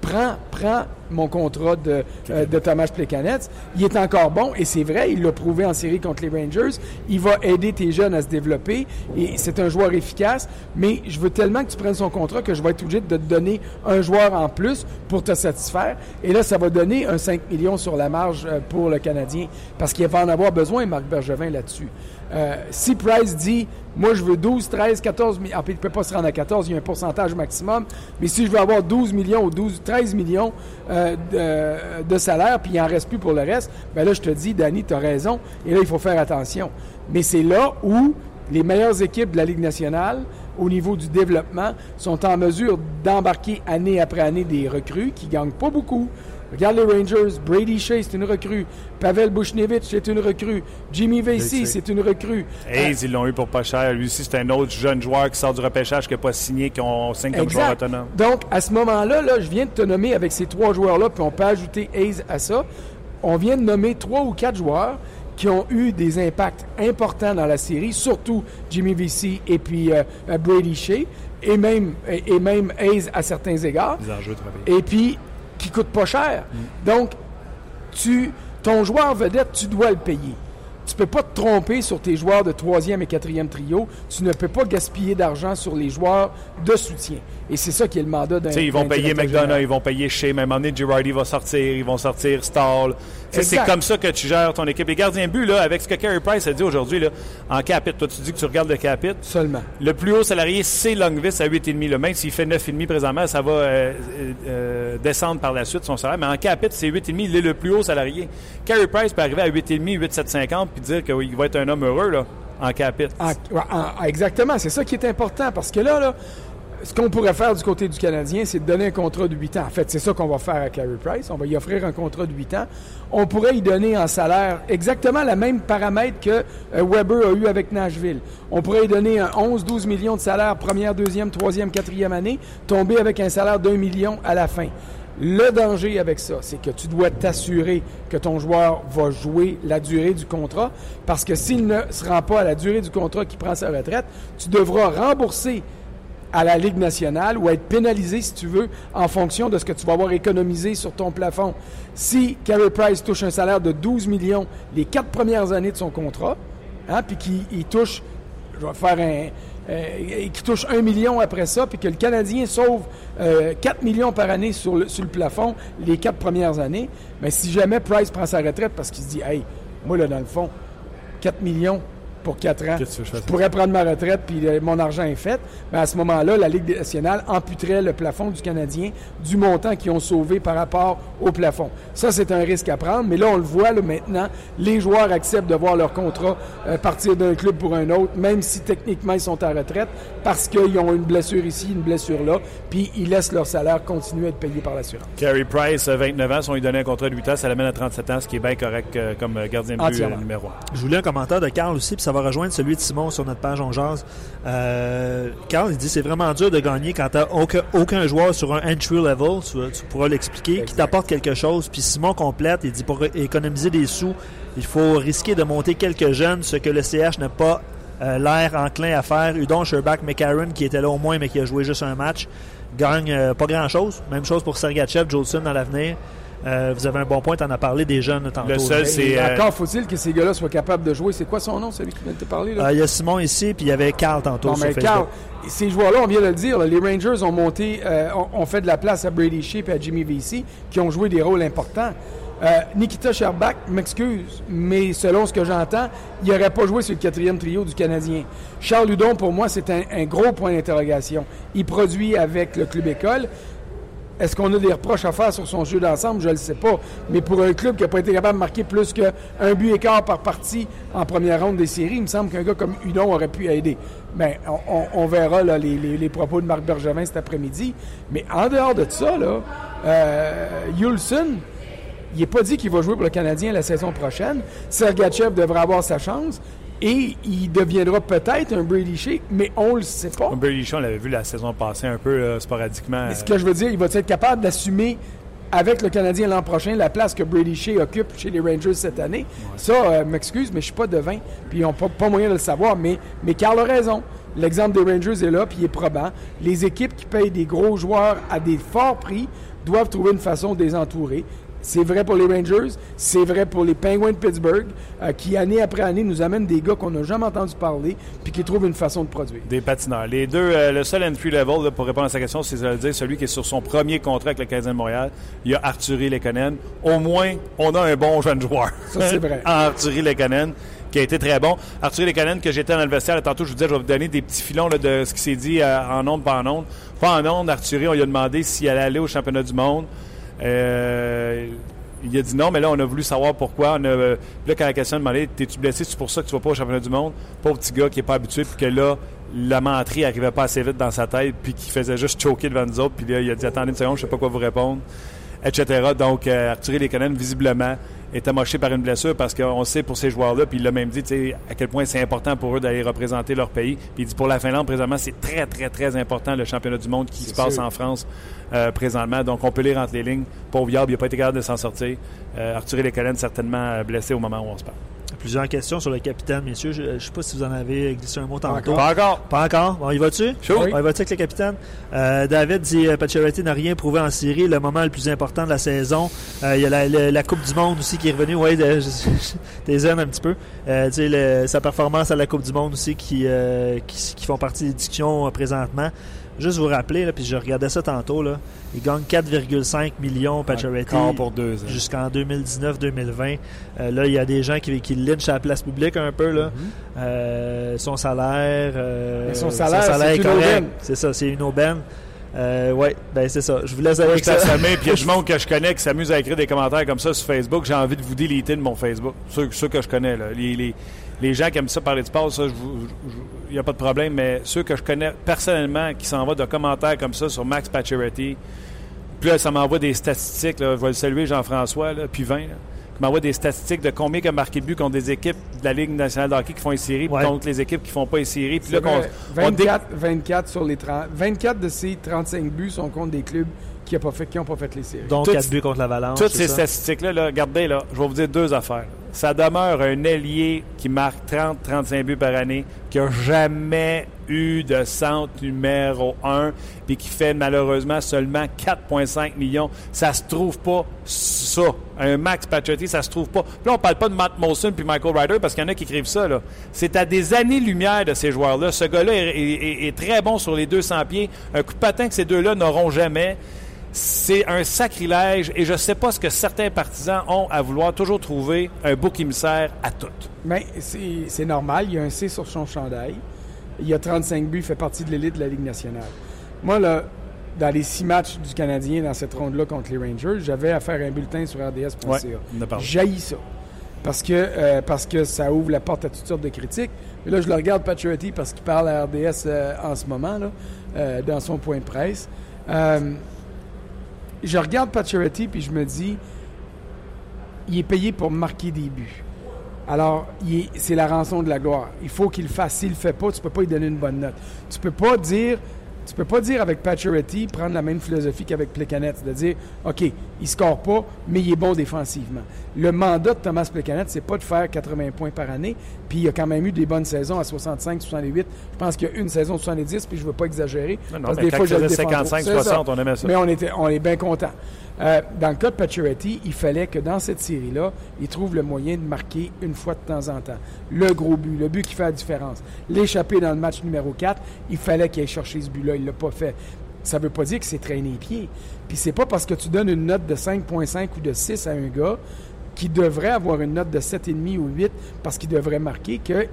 prends, prends mon contrat de, euh, de Thomas Plekanec. Il est encore bon et c'est vrai, il l'a prouvé en série contre les Rangers. Il va aider tes jeunes à se développer et c'est un joueur efficace. Mais je veux tellement que tu prennes son contrat que je vais être obligé de te donner un joueur en plus pour te satisfaire. Et là, ça va donner un 5 millions sur la marge euh, pour le Canadien parce qu'il va en avoir besoin, Marc Bergevin, là-dessus. Euh, si Price dit, moi je veux 12, 13, 14 millions, il ne peut pas se rendre à 14, il y a un pourcentage maximum, mais si je veux avoir 12 millions ou 12, 13 millions euh, de, de salaire, puis il n'en reste plus pour le reste, ben là je te dis, Danny, tu as raison, et là il faut faire attention. Mais c'est là où les meilleures équipes de la Ligue nationale, au niveau du développement, sont en mesure d'embarquer année après année des recrues qui gagnent pas beaucoup, Regarde les Rangers. Brady Shea, c'est une recrue. Pavel Bushnevich, c'est une recrue. Jimmy Vasey, c'est une recrue. Hayes, ils l'ont eu pour pas cher. Lui aussi, c'est un autre jeune joueur qui sort du repêchage, qui n'a pas signé, qui ont 5 comme joueur autonome. Donc, à ce moment-là, là, je viens de te nommer avec ces trois joueurs-là, puis on peut ajouter Hayes à ça. On vient de nommer trois ou quatre joueurs qui ont eu des impacts importants dans la série, surtout Jimmy Vesey et puis euh, euh, Brady Shea, et même, et, même Hayes à certains égards. Et puis, qui coûtent pas cher. Mm. Donc, tu, ton joueur vedette, tu dois le payer. Tu peux pas te tromper sur tes joueurs de troisième et quatrième trio. Tu ne peux pas gaspiller d'argent sur les joueurs de soutien. Et c'est ça qui est le mandat d'un. Ils vont payer McDonough, ils vont payer chez même année, Girardi va sortir, ils vont sortir Stall. C'est comme ça que tu gères ton équipe. Les gardiens but, là, avec ce que Carey Price a dit aujourd'hui, en capite, toi tu dis que tu regardes le capite. Seulement. Le plus haut salarié, c'est Longvis à 8,5. Même s'il fait 9,5 présentement, ça va euh, euh, descendre par la suite son salaire. Mais en capite, c'est 8,5. Il est le plus haut salarié. Carey Price peut arriver à 8,5, 8,750 puis dire qu'il va être un homme heureux là, en capite. exactement. C'est ça qui est important parce que là, là ce qu'on pourrait faire du côté du Canadien, c'est de donner un contrat de 8 ans. En fait, c'est ça qu'on va faire à Carey Price. On va y offrir un contrat de 8 ans. On pourrait y donner en salaire exactement la même paramètre que euh, Weber a eu avec Nashville. On pourrait y donner un 11-12 millions de salaire première, deuxième, troisième, quatrième année, tomber avec un salaire d'un million à la fin. Le danger avec ça, c'est que tu dois t'assurer que ton joueur va jouer la durée du contrat, parce que s'il ne se rend pas à la durée du contrat qui prend sa retraite, tu devras rembourser à la Ligue nationale ou être pénalisé, si tu veux, en fonction de ce que tu vas avoir économisé sur ton plafond. Si Carey Price touche un salaire de 12 millions les quatre premières années de son contrat, hein, puis qu'il touche, je vais faire un, euh, qui touche 1 million après ça, puis que le Canadien sauve 4 euh, millions par année sur le, sur le plafond les quatre premières années, mais si jamais Price prend sa retraite parce qu'il se dit, hey, moi là, dans le fond, 4 millions, pour quatre ans. Je, pourrais prendre ma retraite puis euh, mon argent est fait. Mais à ce moment-là, la Ligue nationale amputerait le plafond du Canadien du montant qu'ils ont sauvé par rapport au plafond. Ça, c'est un risque à prendre. Mais là, on le voit là, maintenant, les joueurs acceptent de voir leur contrat euh, partir d'un club pour un autre, même si techniquement ils sont en retraite, parce qu'ils ont une blessure ici, une blessure là, puis ils laissent leur salaire continuer à être payé par l'assurance. Carey Price, 29 ans, si on lui donnait un contrat de 8 ans, ça l'amène à 37 ans, ce qui est bien correct euh, comme gardien de but numéro 1. Je voulais un commentaire de Carl aussi, ça va rejoindre celui de Simon sur notre page On Jazz. Euh, Carl, il dit c'est vraiment dur de gagner quand tu aucun, aucun joueur sur un entry level, tu, pourras l'expliquer, qui t'apporte quelque chose. Puis Simon complète, il dit pour économiser des sous, il faut risquer de monter quelques jeunes, ce que le CH n'a pas euh, l'air enclin à faire. Udon, Sherbach, McCarron, qui était là au moins, mais qui a joué juste un match, gagne euh, pas grand-chose. Même chose pour Sergachev, Jolson dans l'avenir. Euh, vous avez un bon point, tu en as parlé des jeunes tantôt. Le seul, c'est. Euh, encore faut-il que ces gars-là soient capables de jouer. C'est quoi son nom, celui qui vient de te parler? Euh, il y a Simon ici, puis il y avait Carl tantôt. Non, mais Carl, ces joueurs-là, on vient de le dire, les Rangers ont monté, ont, fait de la place à Brady Shea et à Jimmy Vesey, qui ont joué des rôles importants. Nikita Sherbach m'excuse, mais selon ce que j'entends, il n'aurait pas joué sur le quatrième trio du Canadien. Charles Ludon, pour moi, c'est un, un, gros point d'interrogation. Il produit avec le club école. Est-ce qu'on a des reproches à faire sur son jeu d'ensemble? Je ne le sais pas. Mais pour un club qui n'a pas été capable de marquer plus qu'un but écart par partie en première ronde des séries, il me semble qu'un gars comme Hudon aurait pu aider. Mais on, verra les, propos de Marc Bergevin cet après-midi. Mais en dehors de ça, là, euh, Yulson, il n'est pas dit qu'il va jouer pour le Canadien la saison prochaine. Sergachev devrait avoir sa chance. Et il deviendra peut-être un Brady Shea, mais on le sait pas. Un Brady Shea, on l'avait vu la saison passée un peu sporadiquement. ce que je veux dire, il va être capable d'assumer avec le Canadien l'an prochain la place que Brady Shea occupe chez les Rangers cette année. Ça, euh, m'excuse, mais je suis pas devin, puis ils n'ont pas, moyen de le savoir. Mais, mais Carl a raison. L'exemple des Rangers est là, puis il est probant. Les équipes qui payent des gros joueurs à des forts prix doivent trouver une façon de les entourer. C'est vrai pour les Rangers, c'est vrai pour les Penguins de Pittsburgh, euh, qui année après année nous amènent des gars qu'on n'a jamais entendu parler, puis qui trouvent une façon de produire. Des patineurs. Les deux, euh, le seul entry level, pour répondre à sa question, c'est dire celui qui est sur son premier contrat avec le Canadien de Montréal. Il y a Arthurie Lekonen. Au moins, on a un bon jeune joueur. Ça, c'est vrai. Arthurie Lekonen qui a été très bon. Arthur Lekonen, que j'étais dans le vestiaire, tantôt, je vous disais, je vais vous donner des petits filons de ce qui s'est dit euh, en ondes, pas en ondes. Pas en ondes, Arthur, on lui a demandé s'il allait aller au championnat du monde. Euh, il a dit non, mais là, on a voulu savoir pourquoi. A, là, quand la question a demandé T'es-tu blessé? C'est pour ça que tu vas pas au championnat du monde? Pauvre petit gars qui n'est pas habitué, puis que là, la menterie n'arrivait pas assez vite dans sa tête, puis qui faisait juste choquer devant nous autres. Puis là, il a dit Attendez une seconde, je sais pas quoi vous répondre. etc. Donc, euh, Arthur Lekonen, visiblement, est amoché par une blessure parce qu'on sait pour ces joueurs-là, puis il l'a même dit, à quel point c'est important pour eux d'aller représenter leur pays. Puis il dit pour la Finlande, présentement, c'est très, très, très important le championnat du monde qui se passe sûr. en France euh, présentement. Donc, on peut lire entre les lignes. Pauvre Yab, il n'a pas été capable de s'en sortir. Euh, Arthur Lekonen, certainement euh, blessé au moment où on se parle. Plusieurs questions sur le capitaine, messieurs. Je ne sais pas si vous en avez glissé un mot tantôt. Pas encore. Pas encore? Bon, il va-tu? Chaud. On y va-tu avec le capitaine? Euh, David dit euh, Pacioretty n'a rien prouvé en série. Le moment le plus important de la saison. Euh, il y a la, la- la Coupe du Monde aussi qui est revenue. Oui, t'es zen un petit peu. Euh, le- sa performance à la Coupe du Monde aussi qui, euh, qui, qui font partie des discussions euh, présentement. Juste vous rappeler, là, puis je regardais ça tantôt, là, il gagne 4,5 millions Pacioretty pour deux ans. jusqu'en 2019-2020. Euh, là, il y a des gens qui, qui lynchent à la place publique un peu. Là. Euh, son salaire. euh, son salaire, c'est est une correct. aubaine. C'est ça, c'est une aubaine. Euh, ouais, ben c'est ça. Je vous laisse avec ça. puis il y a du monde que je connais qui s'amuse à écrire des commentaires comme ça sur Facebook. J'ai envie de vous déliter de mon Facebook. Ceux, ceux que je connais, là. Les, les- les gens qui aiment ça parler de sport, ça, il n'y a pas de problème. Mais ceux que je connais personnellement qui s'envoient de commentaires comme ça sur Max Pacioretty, puis là, ça m'envoie des statistiques. Là, je vais le saluer, Jean-François, puis 20. Là, qui m'envoie des statistiques de combien il a marqué de buts contre des équipes de la Ligue nationale de hockey qui font les séries, puis Ouais. contre les équipes qui font pas les séries. Puis là, qu'on- vrai, on dé- 24, 24 sur les 30. 24 de ces 35 buts sont contre des clubs qui n'ont pas, fait- qui ont pas fait les séries. Donc, Toutes- 4 buts contre l'Avalanche. Toutes ces statistiques-là, là, regardez, là, je vais vous dire deux affaires. Ça demeure un ailier qui marque 30-35 buts par année, qui a jamais eu de centre numéro 1, puis qui fait malheureusement seulement 4,5 millions. Ça se trouve pas ça. Un Max Pacioretty, ça se trouve pas. Puis là, on parle pas de Matt Molson puis Michael Ryder parce qu'il y en a qui écrivent ça. C'est à des années-lumière de ces joueurs-là. Ce gars-là est, est- est très bon sur les 200 pieds. Un coup de patin que ces deux-là n'auront jamais. C'est un sacrilège et je ne sais pas ce que certains partisans ont à vouloir toujours trouver un bouc émissaire à tout. Mais c'est c'est normal, il y a un C sur son chandail. Il y a 35 buts, il fait partie de l'élite de la Ligue nationale. Moi, là, dans les six matchs du Canadien dans cette ronde-là contre les Rangers, j'avais à faire un bulletin sur RDS.ca. Ouais. J'haïs ça. Parce que, euh, parce que ça ouvre la porte à toutes sortes de critiques. Mais là, je le regarde Paturity parce qu'il parle à RDS euh, en ce moment, là, euh, dans son point de presse. Je regarde Paturity puis je me dis, il est payé pour marquer des buts. Alors, c'est la rançon de la gloire. Il faut qu'il le fasse. S'il le fait pas, tu peux pas lui donner une bonne note. Tu peux pas dire, tu peux pas dire avec Pacioretty prendre la même philosophie qu'avec Plecanet, c'est-à-dire, ok, il score pas, mais il est bon défensivement. Le mandat de Thomas Plecanet, c'est pas de faire 80 points par année, puis il a quand même eu des bonnes saisons à 65, 68. Je pense qu'il y a une saison de 70, puis je veux pas exagérer. Non, non, parce mais des fois, je le faisait défends pas. 55, C'est ça. 60, on aimait ça. Mais on, était, on est bien content. Euh, dans le cas de Pacioretty, il fallait que dans cette série-là, il trouve le moyen de marquer une fois de temps en temps. Le gros but, le but qui fait la différence. L'échapper dans le match numéro 4, il fallait qu'il aille chercher ce but-là. Il l'a pas fait. Ça veut pas dire qu'il s'est traîné les pieds. Puis c'est pas parce que tu donnes une note de 5.5 ou de 6 à un gars qui devrait avoir une note de 7,5 ou 8 parce qu'il devrait marquer qu'il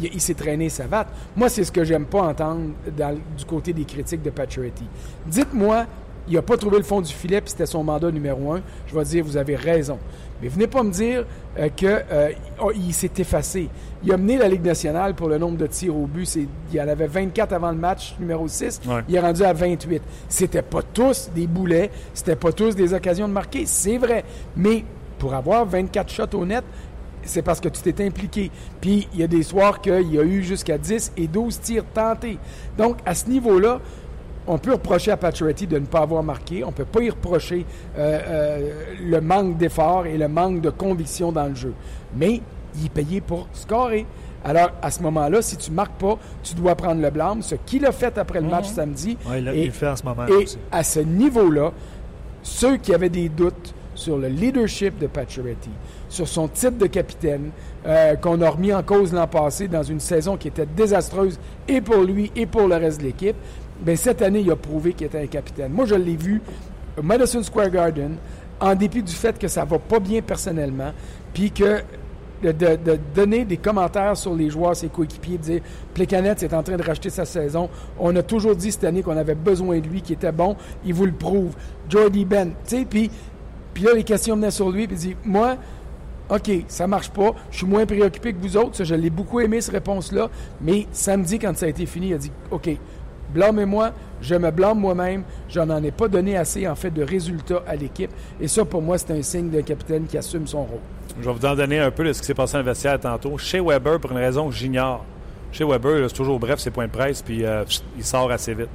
il s'est traîné sa vatte. Moi, c'est ce que j'aime pas entendre du côté des critiques de Pacioretty. Dites-moi, il n'a pas trouvé le fond du filet puis c'était son mandat numéro un. Je vais dire, vous avez raison. Mais venez pas me dire euh, que euh, oh, il s'est effacé. Il a mené la Ligue nationale pour le nombre de tirs au but. Il y en avait 24 avant le match numéro 6. Ouais. Il est rendu à 28. C'était pas tous des boulets, c'était pas tous des occasions de marquer, c'est vrai. Mais pour avoir 24 shots au net, c'est parce que tu t'es impliqué. Puis il y a des soirs qu'il y a eu jusqu'à 10 et 12 tirs tentés. Donc à ce niveau-là, on peut reprocher à Pacioretty de ne pas avoir marqué. On peut pas y reprocher euh, euh, le manque d'effort et le manque de conviction dans le jeu. Mais il est payé pour scorer. Alors, à ce moment-là, si tu marques pas, tu dois prendre le blâme. Ce qu'il a fait après le match samedi. Ouais, il, a- Et- il le fait en ce moment. et aussi. à ce niveau-là, ceux qui avaient des doutes sur le leadership de Pacioretty, sur son titre de capitaine, euh, qu'on a remis en cause l'an passé dans une saison qui était désastreuse et pour lui et pour le reste de l'équipe, ben cette année, il a prouvé qu'il était un capitaine. Moi, je l'ai vu au Madison Square Garden, en dépit du fait que ça va pas bien personnellement, puis que de, donner des commentaires sur les joueurs, ses coéquipiers, de dire Plekanec est en train de racheter sa saison. On a toujours dit cette année qu'on avait besoin de lui, qu'il était bon. Il vous le prouve. Jordy Ben, tu sais, puis puis là, les questions venaient sur lui, puis il dit Moi, OK, ça marche pas. Je suis moins préoccupé que vous autres. Ça, je l'ai beaucoup aimé, cette réponse-là. Mais samedi, quand ça a été fini, il a dit OK, blâmez-moi, je me blâme moi-même, je n'en ai pas donné assez en fait de résultats à l'équipe. Et ça, pour moi, c'est un signe d'un capitaine qui assume son rôle. Je vais vous en donner un peu de ce qui s'est passé vestiaire tantôt. Chez Weber, pour une raison que j'ignore. Chez Weber, c'est toujours bref ses points de presse, puis euh, il sort assez vite.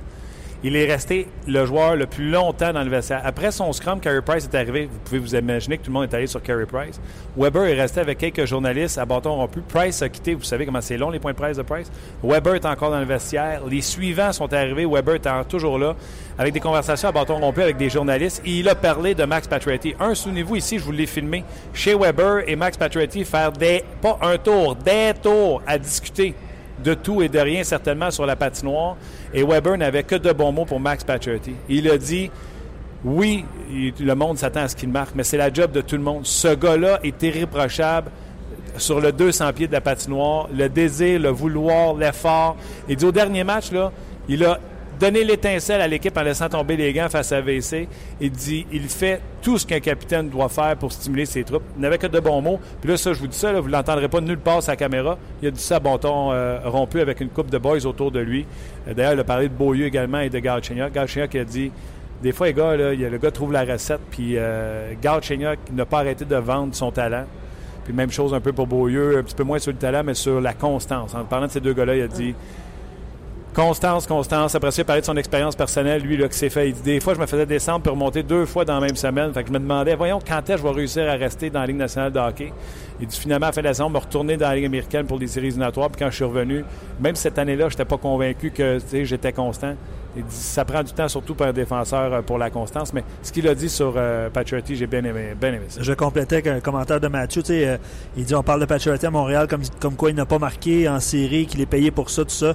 Il est resté le joueur le plus longtemps dans le vestiaire. Après son scrum, Carey Price est arrivé. Vous pouvez vous imaginer que tout le monde est allé sur Carey Price. Weber est resté avec quelques journalistes à bâton rompu. Price a quitté. Vous savez comment c'est long, les points de presse de Price. Weber est encore dans le vestiaire. Les suivants sont arrivés. Weber est toujours là, avec des conversations à bâton rompu avec des journalistes. Il a parlé de Max Pacioretty. Un, souvenez-vous ici, je vous l'ai filmé, chez Weber et Max Pacioretty faire des, pas un tour, des tours à discuter de tout et de rien, certainement, sur la patinoire. Et Weber n'avait que de bons mots pour Max Pacioretty. Il a dit oui, le monde s'attend à ce qu'il marque, mais c'est la job de tout le monde. Ce gars-là est irréprochable sur le 200 pieds de la patinoire, le désir, le vouloir, l'effort. Il dit au dernier match, là, il a donner l'étincelle à l'équipe en laissant tomber les gants face à VC. Il dit il fait tout ce qu'un capitaine doit faire pour stimuler ses troupes. Il n'avait que de bons mots. Puis là, ça, je vous dis ça, vous ne l'entendrez pas nulle part sa caméra. Il a dit ça à bon ton euh, rompu avec une coupe de boys autour de lui. Euh, d'ailleurs, il a parlé de Beaulieu également et de Galchenyuk. Galchenyuk a dit des fois, les gars, là, le gars trouve la recette, puis euh, n'a pas arrêté de vendre son talent. Puis même chose un peu pour Beaulieu, un petit peu moins sur le talent, mais sur la constance. En parlant de ces deux gars-là, il a dit Constance, Constance. Après ça, il de son expérience personnelle, lui, là, qui s'est fait. Il des fois, je me faisais descendre pour remonter deux fois dans la même semaine. Fait je me demandais, voyons, quand est-ce que je vais réussir à rester dans la Ligue nationale de hockey? Il dit, finalement, à la fin de la saison, me retourner dans la Ligue américaine pour des séries éliminatoires. Puis quand je suis revenu, même cette année-là, je n'étais pas convaincu que j'étais constant. Il dit, ça prend du temps, surtout pour un défenseur, euh, pour la constance. Mais ce qu'il a dit sur euh, j'ai bien aimé, bien aimé ça. Je complétais avec un commentaire de Mathieu. Euh, il dit, on parle de Pacioretty à Montréal comme, comme quoi il n'a pas marqué en série, qu'il est payé pour ça, tout ça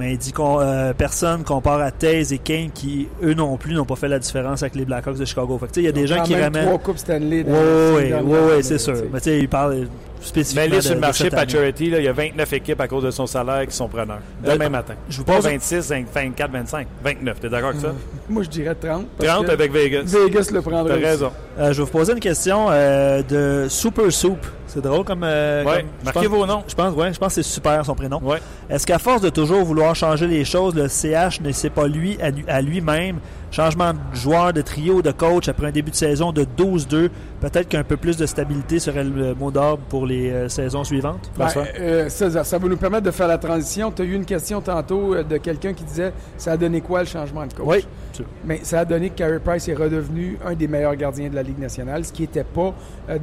mais il dit qu'on euh, personne compare à Taze et Kane qui, eux non plus, n'ont pas fait la différence avec les Blackhawks de Chicago. Fait il y a des gens qui ramènent. trois coupes Stanley. Oui, oui, oui, c'est sûr. Mais tu sais, il parle spécifiquement. Mais sur le marché Paturity, il y a 29 équipes à cause de son salaire qui sont preneurs. Demain euh, matin. Je vous pose 26, 24, 25, 29. T'es d'accord avec ça? Moi, je dirais 30. 30 avec Vegas. Vegas le prendrait. T'as raison. Euh, je vais vous poser une question euh, de Super Soup. C'est drôle comme. Euh, oui, marquez vos noms. Je pense, ouais, je pense que c'est super son prénom. Ouais. Est-ce qu'à force de toujours vouloir changer les choses, le CH ne sait pas lui à lui-même Changement de joueur, de trio, de coach après un début de saison de 12-2. Peut-être qu'un peu plus de stabilité serait le mot d'ordre pour les euh, saisons suivantes. Ben, euh, ça, va nous permettre de faire la transition. Tu as eu une question tantôt euh, de quelqu'un qui disait ça a donné quoi le changement de coach? Oui. Mais ça a donné que Carey Price est redevenu un des meilleurs gardiens de la Ligue nationale, ce qui n'était pas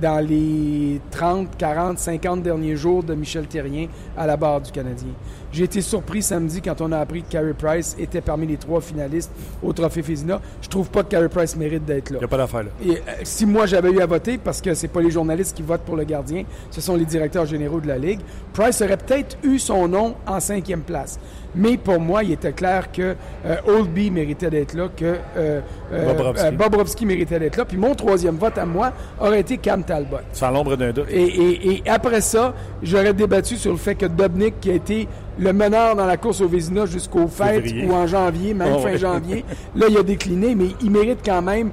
dans les 30, 40, 50 derniers jours de Michel Terrien à la barre du Canadien. J'ai été surpris samedi quand on a appris que Carey Price était parmi les trois finalistes au Trophée Fizina. Je trouve pas que Carey Price mérite d'être là. Il n'y a pas d'affaire là. Et, euh, si moi j'avais eu à voter, parce que c'est pas les journalistes qui votent pour le gardien, ce sont les directeurs généraux de la Ligue, Price aurait peut-être eu son nom en cinquième place. Mais pour moi, il était clair que euh, Oldby méritait d'être là, que euh, euh, Bobrovski. méritait d'être là. Puis mon troisième vote à moi aurait été Cam Talbot. Sans l'ombre d'un doute. Et, après ça, j'aurais débattu sur le fait que Dobnik, qui a été le meneur dans la course au Vézina jusqu'au fêtes ou en janvier, même oh, fin janvier, là, il a décliné, mais il mérite quand même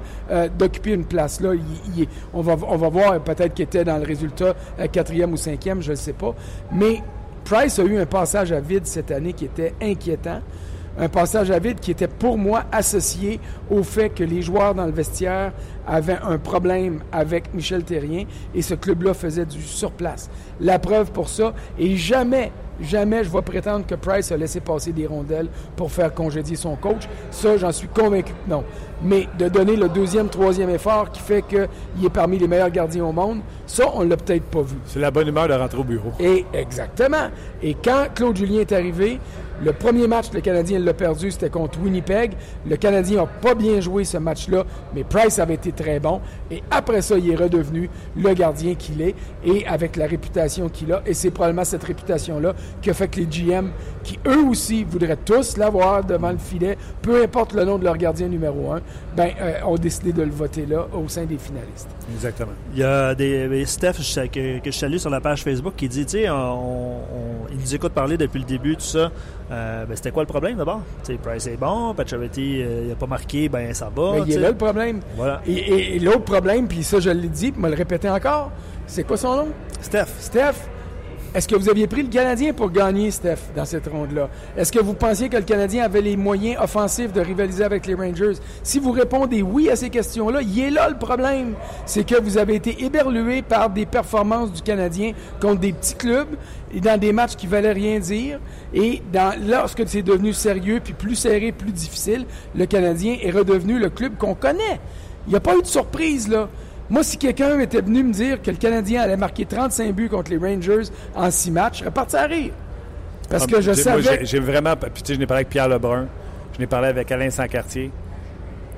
d'occuper une place. Là, on, va, on va voir peut-être qu'il était dans le résultat quatrième ou cinquième, je ne sais pas. Mais Price a eu un passage à vide cette année qui était inquiétant. Un passage à vide qui était pour moi associé au fait que les joueurs dans le vestiaire avaient un problème avec Michel Terrien et ce club-là faisait du surplace. La preuve pour ça, et jamais Jamais je vais prétendre que Price a laissé passer des rondelles pour faire congédier son coach. Ça, j'en suis convaincu que non. Mais de donner le deuxième, troisième effort qui fait qu'il est parmi les meilleurs gardiens au monde, ça, on l'a peut-être pas vu. C'est la bonne humeur de rentrer au bureau. Et exactement. Et quand Claude Julien est arrivé, le premier match, le Canadien l'a perdu, c'était contre Winnipeg. Le Canadien n'a pas bien joué ce match-là, mais Price avait été très bon. Et après ça, il est redevenu le gardien qu'il est et avec la réputation qu'il a. Et c'est probablement cette réputation-là qui a fait que les GM, qui eux aussi voudraient tous l'avoir devant le filet, peu importe le nom de leur gardien numéro un, ben, euh, ont décidé de le voter là au sein des finalistes. Exactement. Il y a des Steph que, que je salue sur la page Facebook qui dit, tu sais, on, il nous écoute parler depuis le début, tout ça. Euh, ben, c'était quoi le problème d'abord? Price est bon, Pacioretty euh, il n'a pas marqué, ben ça va. Mais il est là le problème. Voilà. Et, l'autre problème, puis ça je l'ai dit, puis me le répéter encore, c'est quoi son nom? Steph. Steph. Est-ce que vous aviez pris le Canadien pour gagner, Steph, dans cette ronde-là? Est-ce que vous pensiez que le Canadien avait les moyens offensifs de rivaliser avec les Rangers? Si vous répondez oui à ces questions-là, il est là le problème. C'est que vous avez été éberlué par des performances du Canadien contre des petits clubs et dans des matchs qui valaient rien dire. Et lorsque c'est devenu sérieux, puis plus serré, plus difficile, le Canadien est redevenu le club qu'on connaît. Il n'y a pas eu de surprise, là. Moi, si quelqu'un était venu me dire que le Canadien allait marquer 35 buts contre les Rangers en 6 matchs, je parti à rire. Parce Ah, que je savais... j'ai- vraiment. Puis, tu sais, je n'ai parlé avec Pierre Lebrun. Je n'ai parlé avec Alain Sancartier.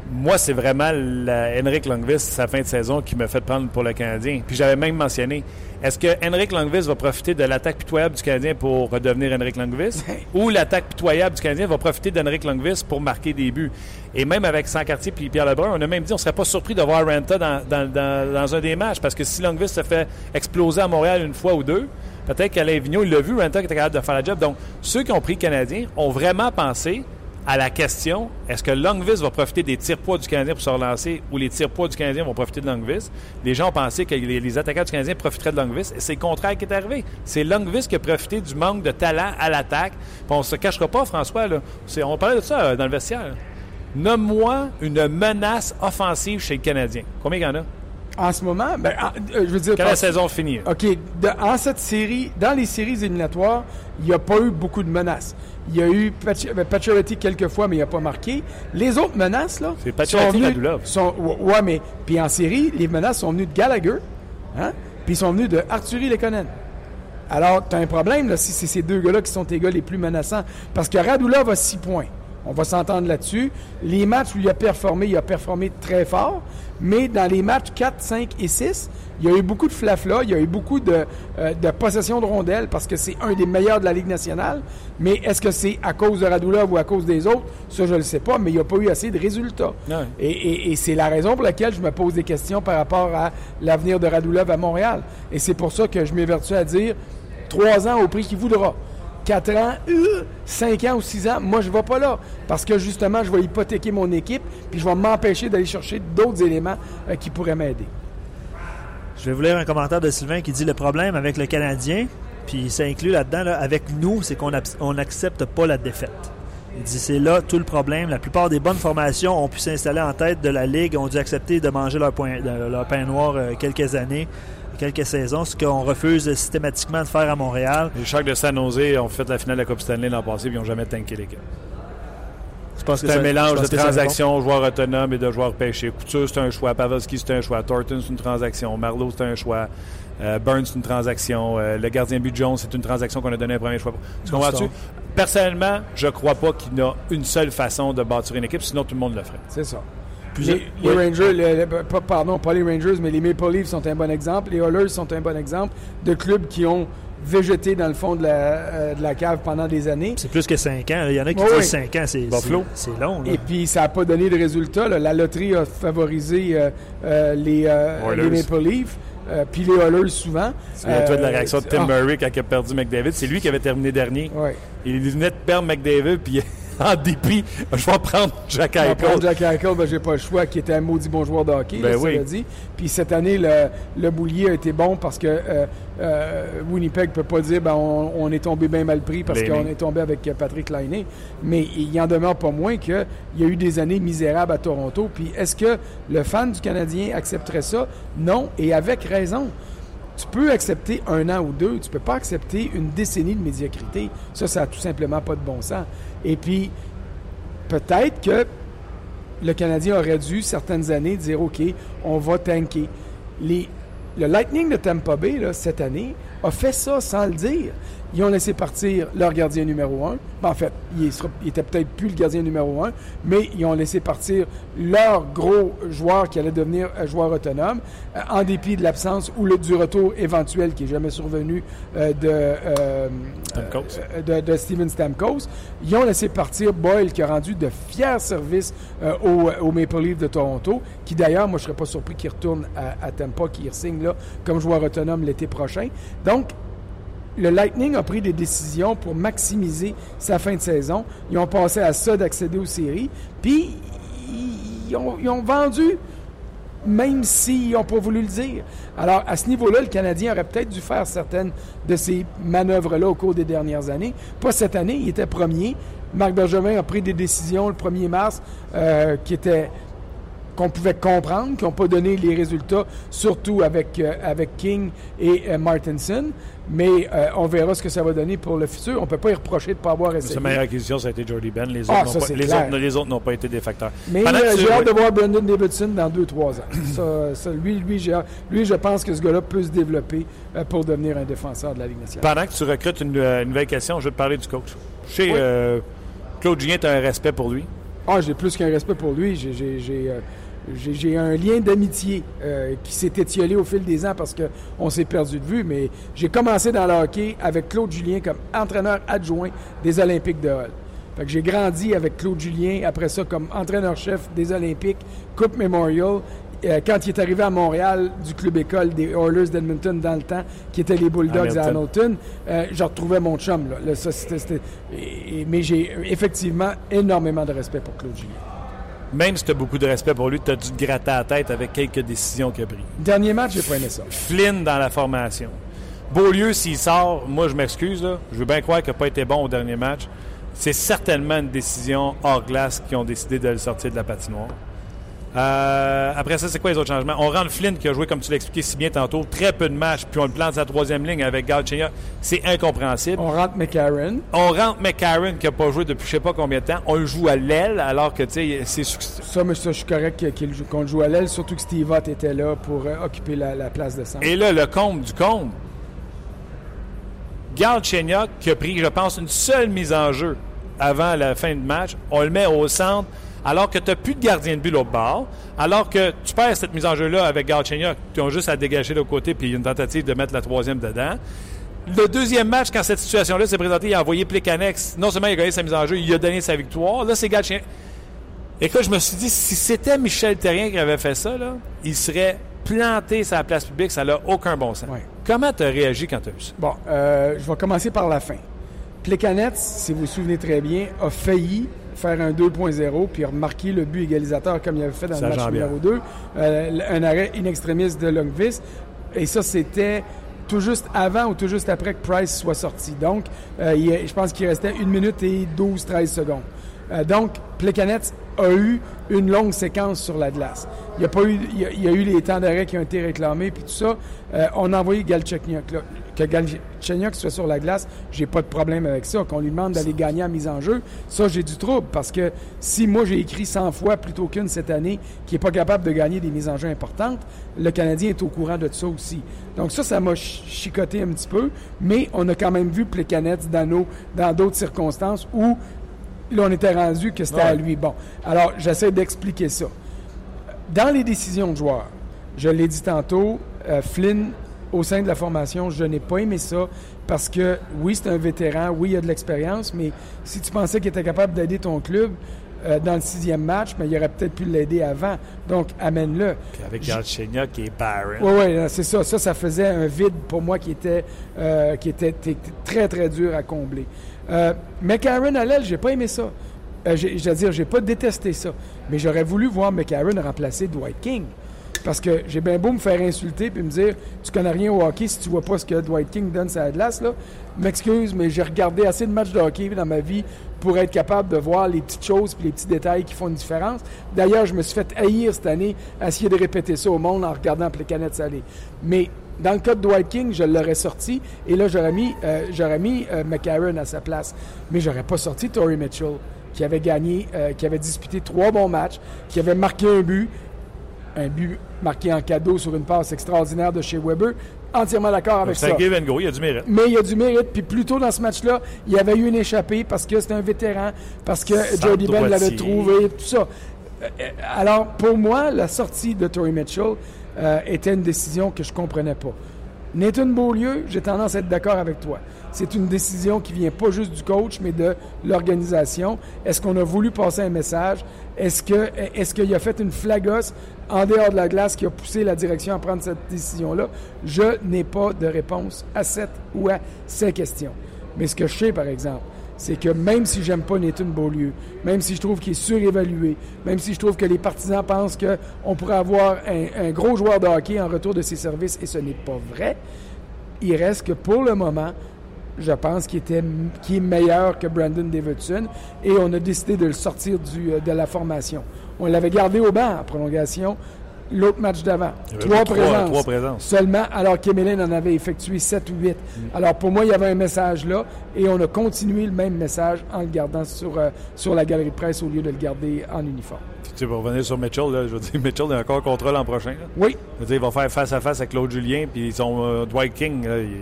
Moi, c'est vraiment la Henrik Lundqvist, sa fin de saison, qui me fait prendre pour le Canadien. Puis j'avais même mentionné, est-ce que Henrik Lundqvist va profiter de l'attaque pitoyable du Canadien pour redevenir Henrik Lundqvist? ou l'attaque pitoyable du Canadien va profiter d'Henrik Lundqvist pour marquer des buts? Et même avec Sancartier puis Pierre Lebrun, on a même dit on ne serait pas surpris de voir Renta dans, dans- dans- dans un des matchs. Parce que si Lundqvist se fait exploser à Montréal une fois ou deux, peut-être qu'Alain Vigneault, il l'a vu, Renta qui était capable de faire la job. Donc, ceux qui ont pris le Canadien ont vraiment pensé à la question est-ce que Longvis va profiter des tirs-poids du Canadien pour se relancer ou les tirs-poids du Canadien vont profiter de Longvis? Les gens ont pensé que les, attaquants du Canadien profiteraient de Longvis c'est le contraire qui est arrivé. C'est Longvis qui a profité du manque de talent à l'attaque. On se cachera pas, François. On parlait de ça euh, dans le vestiaire. Nomme-moi une menace offensive chez le Canadien. Combien il y en a? En ce moment, ben, en- euh, je veux dire... Quand la saison finit. OK. de- en cette série, dans les séries éliminatoires, il n'y a pas eu beaucoup de menaces. Il y a eu ben, Pacioretty quelques fois, mais il n'a pas marqué. Les autres menaces, là. C'est Pacioretty, venues- Radulov. sont- Ouais, mais. Puis en série, les menaces sont venues de Gallagher, hein? Puis ils sont venus de Arthurie Lekonen. Alors, tu as un problème, là, si c'est ces deux gars-là qui sont tes gars les plus menaçants. Parce que Radulov a six points. On va s'entendre là-dessus. Les matchs où il a performé, il a performé très fort. Mais dans les matchs 4, 5 et 6, il y a eu beaucoup de flafla, il y a eu beaucoup de, euh, de possession de rondelles parce que c'est un des meilleurs de la Ligue nationale. Mais est-ce que c'est à cause de Radulov ou à cause des autres? Ça, je ne le sais pas, mais il n'y a pas eu assez de résultats. Ouais. Et, et- et c'est la raison pour laquelle je me pose des questions par rapport à l'avenir de Radulov à Montréal. Et c'est pour ça que je m'évertue à dire trois ans au prix qu'il voudra. Quatre ans, euh, cinq ans ou six ans, moi je ne vais pas là. Parce que justement, je vais hypothéquer mon équipe, puis je vais m'empêcher d'aller chercher d'autres éléments euh, qui pourraient m'aider. Je vais vous lire un commentaire de Sylvain qui dit le problème avec le Canadien, puis ça inclut là-dedans, là, avec nous, c'est qu'on n'accepte pas la défaite. Il dit c'est là tout le problème. La plupart des bonnes formations ont pu s'installer en tête de la Ligue, ont dû accepter de manger leur, leur pain noir euh, quelques années, quelques saisons, ce qu'on refuse systématiquement de faire à Montréal. Les Sharks de San Jose ont fait la finale de la Coupe Stanley l'an passé et ils n'ont jamais tanké l'équipe. C'est un ça- mélange de transactions, joueurs autonomes et de joueurs pêchés. Couture, c'est un choix. Pavelski, c'est un choix. Thornton, c'est une transaction. Marlowe, c'est un choix. Euh, Burns, c'est une transaction. Euh, le gardien but Jones, c'est une transaction qu'on a donné un premier choix. Tu comprends-tu? Personnellement, je crois pas qu'il y a une seule façon de bâtir une équipe, sinon tout le monde le ferait. C'est ça. Les, je- les oui. Rangers, le- le- pas- pardon, pas les Rangers, mais les Maple Leafs sont un bon exemple. Les Oilers sont un bon exemple de clubs qui ont végété dans le fond de la, euh, de la cave pendant des années. C'est plus que 5 ans. Il y en a qui Oui, disent oui. 5 ans, c'est Buffalo. c'est- c'est long. là. Et puis, ça n'a pas donné de résultat. là. La loterie a favorisé euh, euh, les, euh, Maple Leafs, euh, puis les Oilers souvent. Souviens-toi de la réaction de Tim ah, Murray quand il a perdu McDavid. C'est lui qui avait terminé dernier. ouais. Il venait de perdre McDavid, puis en dépit, je vais prendre Jack On va prendre Eichel. Jack Eichel, ben, j'ai pas le choix, qui était un maudit bon joueur de hockey, Ben là, oui. dit. Puis cette année, le, le boulier a été bon parce que euh, euh, Winnipeg peut pas dire ben, on, on est tombé bien mal pris parce Lainé. qu'on est tombé avec Patrick Lainé. Mais il en demeure pas moins qu'il y a eu des années misérables à Toronto. Puis est-ce que le fan du Canadien accepterait ça? Non, et avec raison. Tu peux accepter un an ou deux, tu peux pas accepter une décennie de médiocrité. Ça, ça a tout simplement pas de bon sens. Et puis, peut-être que le Canadien aurait dû, certaines années, dire OK, on va tanker. Les, le Lightning de Tampa Bay, cette année, a fait ça sans le dire. Ils ont laissé partir leur gardien numéro un. Ben, en fait, il, sera- il était peut-être plus le gardien numéro un, mais ils ont laissé partir leur gros joueur qui allait devenir un joueur autonome, euh, en dépit de l'absence ou le, du retour éventuel qui n'est jamais survenu euh, de, euh, Stamkos. euh, de, de Steven Stamkos. Ils ont laissé partir Boyle qui a rendu de fiers services euh, au, au Maple Leaf de Toronto, qui d'ailleurs, moi je serais pas surpris qu'il retourne à, à Tampa, qu'il signe là comme joueur autonome l'été prochain. Donc, le Lightning a pris des décisions pour maximiser sa fin de saison. Ils ont passé à ça d'accéder aux séries. Puis, ils ont, vendu même s'ils n'ont pas voulu le dire. Alors, à ce niveau-là, le Canadien aurait peut-être dû faire certaines de ces manœuvres-là au cours des dernières années. Pas cette année, il était premier. Marc Bergevin a pris des décisions le 1er mars euh, qui étaient qu'on pouvait comprendre, qui n'ont pas donné les résultats, surtout avec, euh, avec King et euh, Martinson. Mais euh, on verra ce que ça va donner pour le futur. On ne peut pas y reprocher de ne pas avoir essayé. Sa meilleure acquisition, ça a été Jordy Ben. Les Ah, autres, ça, n'ont pas, les autres, les autres n'ont pas été des facteurs. Mais euh, tu- j'ai hâte de voir Brendan Davidson dans 2-3 ans. ça, ça, lui, lui, lui, je pense que ce gars-là peut se développer pour devenir un défenseur de la Ligue nationale. Pendant que tu recrutes une, une nouvelle question, je vais te parler du coach. Oui. euh, Claude Julien, tu as un respect pour lui. Ah, j'ai plus qu'un respect pour lui. J'ai- J'ai j'ai, euh, j'ai- j'ai un lien d'amitié euh, qui s'est étiolé au fil des ans parce qu'on s'est perdu de vue. Mais j'ai commencé dans le hockey avec Claude Julien comme entraîneur adjoint des Olympiques de Hull. Fait que j'ai grandi avec Claude Julien, après ça comme entraîneur-chef des Olympiques, Coupe Memorial. Euh, quand il est arrivé à Montréal du club école des Oilers d'Edmonton dans le temps, qui étaient les Bulldogs à Hamilton, euh, je retrouvais mon chum. Là. Là, ça, c'était- c'était- et- et- mais j'ai effectivement énormément de respect pour Claude Julien. Même si tu as beaucoup de respect pour lui, tu as dû te gratter la tête avec quelques décisions qu'il a prises. Dernier match, j'ai pas aimé ça. Flynn dans la formation. Beaulieu, s'il sort, moi je m'excuse, là. je veux bien croire qu'il n'a pas été bon au dernier match. C'est certainement une décision hors glace qui ont décidé de le sortir de la patinoire. Euh, après ça, c'est quoi les autres changements? On rentre Flynn qui a joué, comme tu l'as expliqué si bien tantôt, très peu de matchs, puis on le plante sa troisième ligne avec Galchenyuk. C'est incompréhensible. On rentre McCarron. On rentre McCarron qui n'a pas joué depuis je sais pas combien de temps. On le joue à l'aile alors que, tu sais, c'est. Ça, mais ça, je suis correct qu'on le joue à l'aile, surtout que Steve Ott était là pour euh, occuper la, la place de centre. Et là, le comble du comble. Galchenyuk qui a pris, je pense, une seule mise en jeu avant la fin du match. On le met au centre alors que tu n'as plus de gardien de but l'autre bord. Alors que tu perds cette mise en jeu-là avec Galchenyuk. Tu as juste à dégager de l'autre côté puis il y a une tentative de mettre la troisième dedans. Le deuxième match, quand cette situation-là s'est présentée, il a envoyé Plekanex. Non seulement il a gagné sa mise en jeu, il a donné sa victoire. Là, c'est Galchenyuk. Écoute, je me suis dit, si c'était Michel Terrien qui avait fait ça, là, il serait planté sa place publique. Ça n'a aucun bon sens. Ouais. Comment tu as réagi quand tu as vu ça? Bon, euh, je vais commencer par la fin. Plekanec, si vous vous souvenez très bien, a failli faire un 2.0 puis remarquer le but égalisateur comme il avait fait dans Ça le match numéro 2. Euh, un arrêt in extremis de Longvis. Et ça, c'était tout juste avant ou tout juste après que Price soit sorti. Donc, euh, il je pense qu'il restait 1 minute et 12-13 secondes. Euh, donc, Plekanec a eu une longue séquence sur la glace. Il y a, pas eu, il y a, il y a eu les temps d'arrêt qui ont été réclamés, puis tout ça. Euh, on a envoyé Galchenyuk. Que Galchenyuk soit sur la glace, j'ai pas de problème avec ça. Qu'on lui demande d'aller gagner en mise en jeu, ça, j'ai du trouble. Parce que si moi, j'ai écrit 100 fois plutôt qu'une cette année qui est pas capable de gagner des mises en jeu importantes, le Canadien est au courant de ça aussi. Donc ça, ça m'a ch- chicoté un petit peu. Mais on a quand même vu Plekanec, Dano, dans d'autres circonstances où Là, on était rendu que c'était Ouais. à lui. Bon, alors j'essaie d'expliquer ça. Dans les décisions de joueurs, je l'ai dit tantôt, euh, Flynn, au sein de la formation, je n'ai pas aimé ça parce que, oui, c'est un vétéran, oui, il a de l'expérience, mais si tu pensais qu'il était capable d'aider ton club euh, dans le sixième match, mais il aurait peut-être pu l'aider avant. Donc, amène-le. Puis avec Galchenyuk et Barron. Oui, oui, c'est ça. Ça, ça faisait un vide pour moi qui était, euh, qui était très, très dur à combler. Euh, McCarron à l'aile, j'ai pas aimé ça. J'ai- je veux dire, j'ai pas détesté ça. Mais j'aurais voulu voir McCarron remplacer Dwight King. Parce que j'ai bien beau me faire insulter puis me dire Tu connais rien au hockey si tu vois pas ce que Dwight King donne sur la là. M'excuse, mais j'ai regardé assez de matchs de hockey dans ma vie pour être capable de voir les petites choses puis les petits détails qui font une différence. D'ailleurs, je me suis fait haïr cette année à essayer de répéter ça au monde en regardant les canettes salées. Mais dans le cas de Dwight King, je l'aurais sorti et là, j'aurais mis, euh, j'aurais mis euh, McCarron à sa place. Mais j'aurais pas sorti Tory Mitchell, qui avait gagné, euh, qui avait disputé trois bons matchs, qui avait marqué un but, un but marqué en cadeau sur une passe extraordinaire de chez Weber. Entièrement d'accord avec ça. give and go, il y a du mérite. Mais il y a du mérite. Puis plus tôt dans ce match-là, il y avait eu une échappée parce que c'était un vétéran, parce que Jody Ben l'avait trouvé, tout ça. Euh, euh, Alors, pour moi, la sortie de Tory Mitchell euh, était une décision que je comprenais pas. Nathan Beaulieu, j'ai tendance à être d'accord avec toi. C'est une décision qui vient pas juste du coach, mais de l'organisation. Est-ce qu'on a voulu passer un message? Est-ce que est-ce a fait une flagosse en dehors de la glace qui a poussé la direction à prendre cette décision-là? Je n'ai pas de réponse à cette ou à ces questions. Mais ce que je sais, par exemple, c'est que même si j'aime pas Nathan Beaulieu, même si je trouve qu'il est surévalué, même si je trouve que les partisans pensent qu'on pourrait avoir un, gros joueur de hockey en retour de ses services, et ce n'est pas vrai, il reste que pour le moment, je pense qu'il était est meilleur que Brandon Davidson et on a décidé de le sortir euh, de la formation. On l'avait gardé au banc en prolongation l'autre match d'avant. Trois, présences. Trois présences. Seulement, alors qu'Emeline en avait effectué 7 ou 8. Mm. Alors pour moi, il y avait un message là et on a continué le même message en le gardant sur, euh, sur la galerie de presse au lieu de le garder en uniforme. Tu sais, pour revenir sur Mitchell, là, je veux dire, Mitchell a encore contrôle l'an prochain. Là. Oui. Je veux dire, il va faire face à face avec Claude Julien, puis son euh, Dwight King, là, il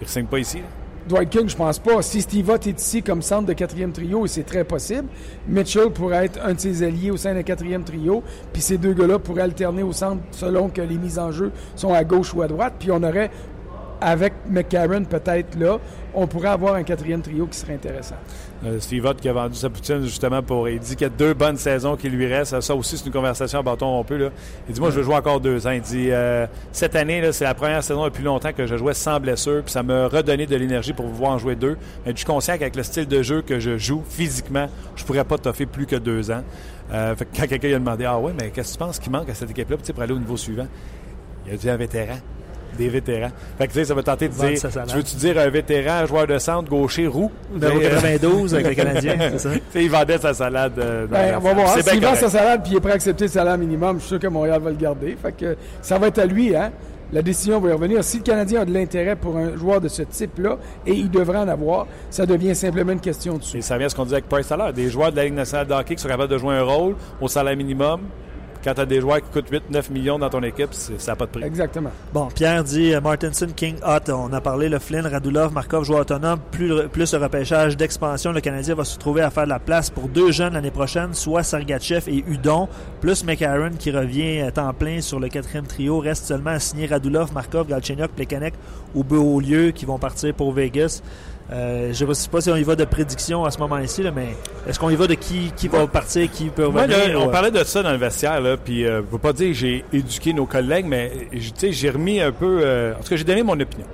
ne signe pas ici. Là. Dwight King, je pense pas. Si Steve Ott est ici comme centre de quatrième trio, et c'est très possible, Mitchell pourrait être un de ses alliés au sein d'un quatrième trio, puis ces deux gars-là pourraient alterner au centre selon que les mises en jeu sont à gauche ou à droite, puis on aurait avec McCarron peut-être là, on pourrait avoir un quatrième trio qui serait intéressant. Euh, Steve Ott qui a vendu sa poutine justement pour. Il dit qu'il y a deux bonnes saisons qui lui restent. Ça aussi, c'est une conversation à bâton rompu. Là. Il dit Moi, je veux jouer encore deux ans. Il dit euh, Cette année, c'est la première saison depuis longtemps que je jouais sans blessure. Puis ça m'a redonné de l'énergie pour pouvoir en jouer deux. Mais je suis conscient qu'avec le style de jeu que je joue physiquement, je pourrais pas toffer plus que deux ans. Euh, quand quelqu'un a demandé Ah ouais, mais qu'est-ce que tu penses qui manque à cette équipe-là pour aller au niveau suivant Il a dit un vétéran des vétérans. Fait que, tu sais, ça va tenter de dire, tu veux-tu dire un vétéran, joueur de centre, gaucher, roux? De 92 avec le Canadien, c'est ça? Tu sais, il vendait sa salade. Euh, ben, on va voir. S'il vend sa salade puis il est prêt à accepter le salaire minimum, je suis sûr que Montréal va le garder. Fait que ça va être à lui, hein? La décision va y revenir. Si le Canadien a de l'intérêt pour un joueur de ce type-là, et il devrait en avoir, ça devient simplement une question de sous. Et ça vient à ce qu'on disait avec Price à l'heure. Des joueurs de la Ligue nationale de hockey qui sont capables de jouer un rôle au salaire minimum, quand tu as des joueurs qui coûtent 8-9 millions dans ton équipe, ça n'a pas de prix. Exactement. Bon, Pierre dit euh, Martinson, King, Hot. On a parlé le Flynn, Radulov, Markov, joueur autonome. Plus, plus le repêchage d'expansion, le Canadien va se trouver à faire de la place pour deux jeunes l'année prochaine, soit Sergachev et Udon, plus McAaron qui revient à temps plein sur le quatrième trio. Reste seulement à signer Radulov, Markov, Galchenyuk, Plekanec ou Beaulieu qui vont partir pour Vegas. Euh, je ne sais pas si on y va de prédiction à ce moment-ci, mais est-ce qu'on y va de qui, qui va partir, qui peut revenir? on parlait de ça dans le vestiaire, là, puis euh, je ne veux pas dire que j'ai éduqué nos collègues, mais j'ai remis un peu... Euh, en tout cas, j'ai donné mon opinion.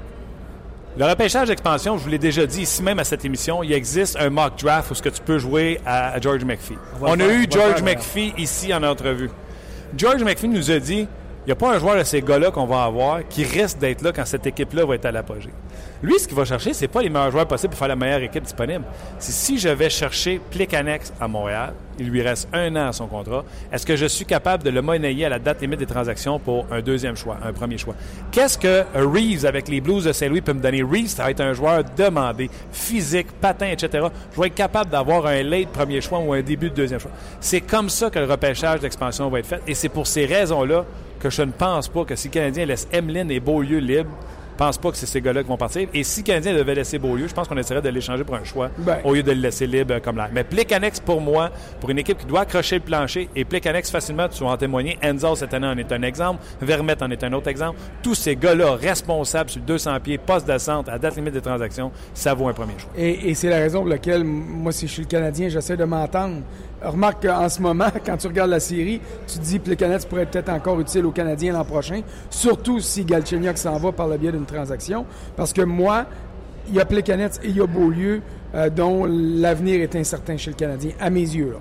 Le repêchage d'expansion, je vous l'ai déjà dit ici même à cette émission, il existe un mock draft où ce que tu peux jouer à, George McPhee. On, a eu George McPhee ici en entrevue. George McPhee nous a dit il n'y a pas un joueur de ces gars-là qu'on va avoir qui risque d'être là quand cette équipe-là va être à l'apogée. Lui, ce qu'il va chercher, c'est pas les meilleurs joueurs possibles pour faire la meilleure équipe disponible. C'est si je vais chercher Plicanex à Montréal, il lui reste un an à son contrat, est-ce que je suis capable de le monnayer à la date limite des transactions pour un deuxième choix, un premier choix? Qu'est-ce que Reeves avec les Blues de Saint-Louis peut me donner? Reeves, ça va être un joueur demandé, physique, patin, etc. Je vais être capable d'avoir un late premier choix ou un début de deuxième choix. C'est comme ça que le repêchage d'expansion va être fait. Et c'est pour ces raisons-là que je ne pense pas que si le Canadien laisse Emeline et Beaulieu libres, pense pas que c'est ces gars-là qui vont partir. Et si le Canadien devait laisser Beaulieu, je pense qu'on essaierait de l'échanger pour un choix ben. au lieu de le laisser libre comme là. Mais Plicanex, pour moi, pour une équipe qui doit accrocher le plancher, et Plicanex, facilement, tu vas en témoigner. Enzo, cette année, en est un exemple. Vermette en est un autre exemple. Tous ces gars-là, responsables sur 200 pieds, poste de centre, à date limite des transactions, ça vaut un premier choix. Et, et c'est la raison pour laquelle, moi, si je suis le Canadien, j'essaie de m'entendre remarque qu'en ce moment, quand tu regardes la série, tu te dis que le Canadien pourrait être peut-être encore utile aux Canadiens l'an prochain, surtout si Galchenyuk s'en va par le biais d'une transaction. Parce que moi, il y a Plekanec et il y a Beaulieu euh, dont l'avenir est incertain chez le Canadien, à mes yeux.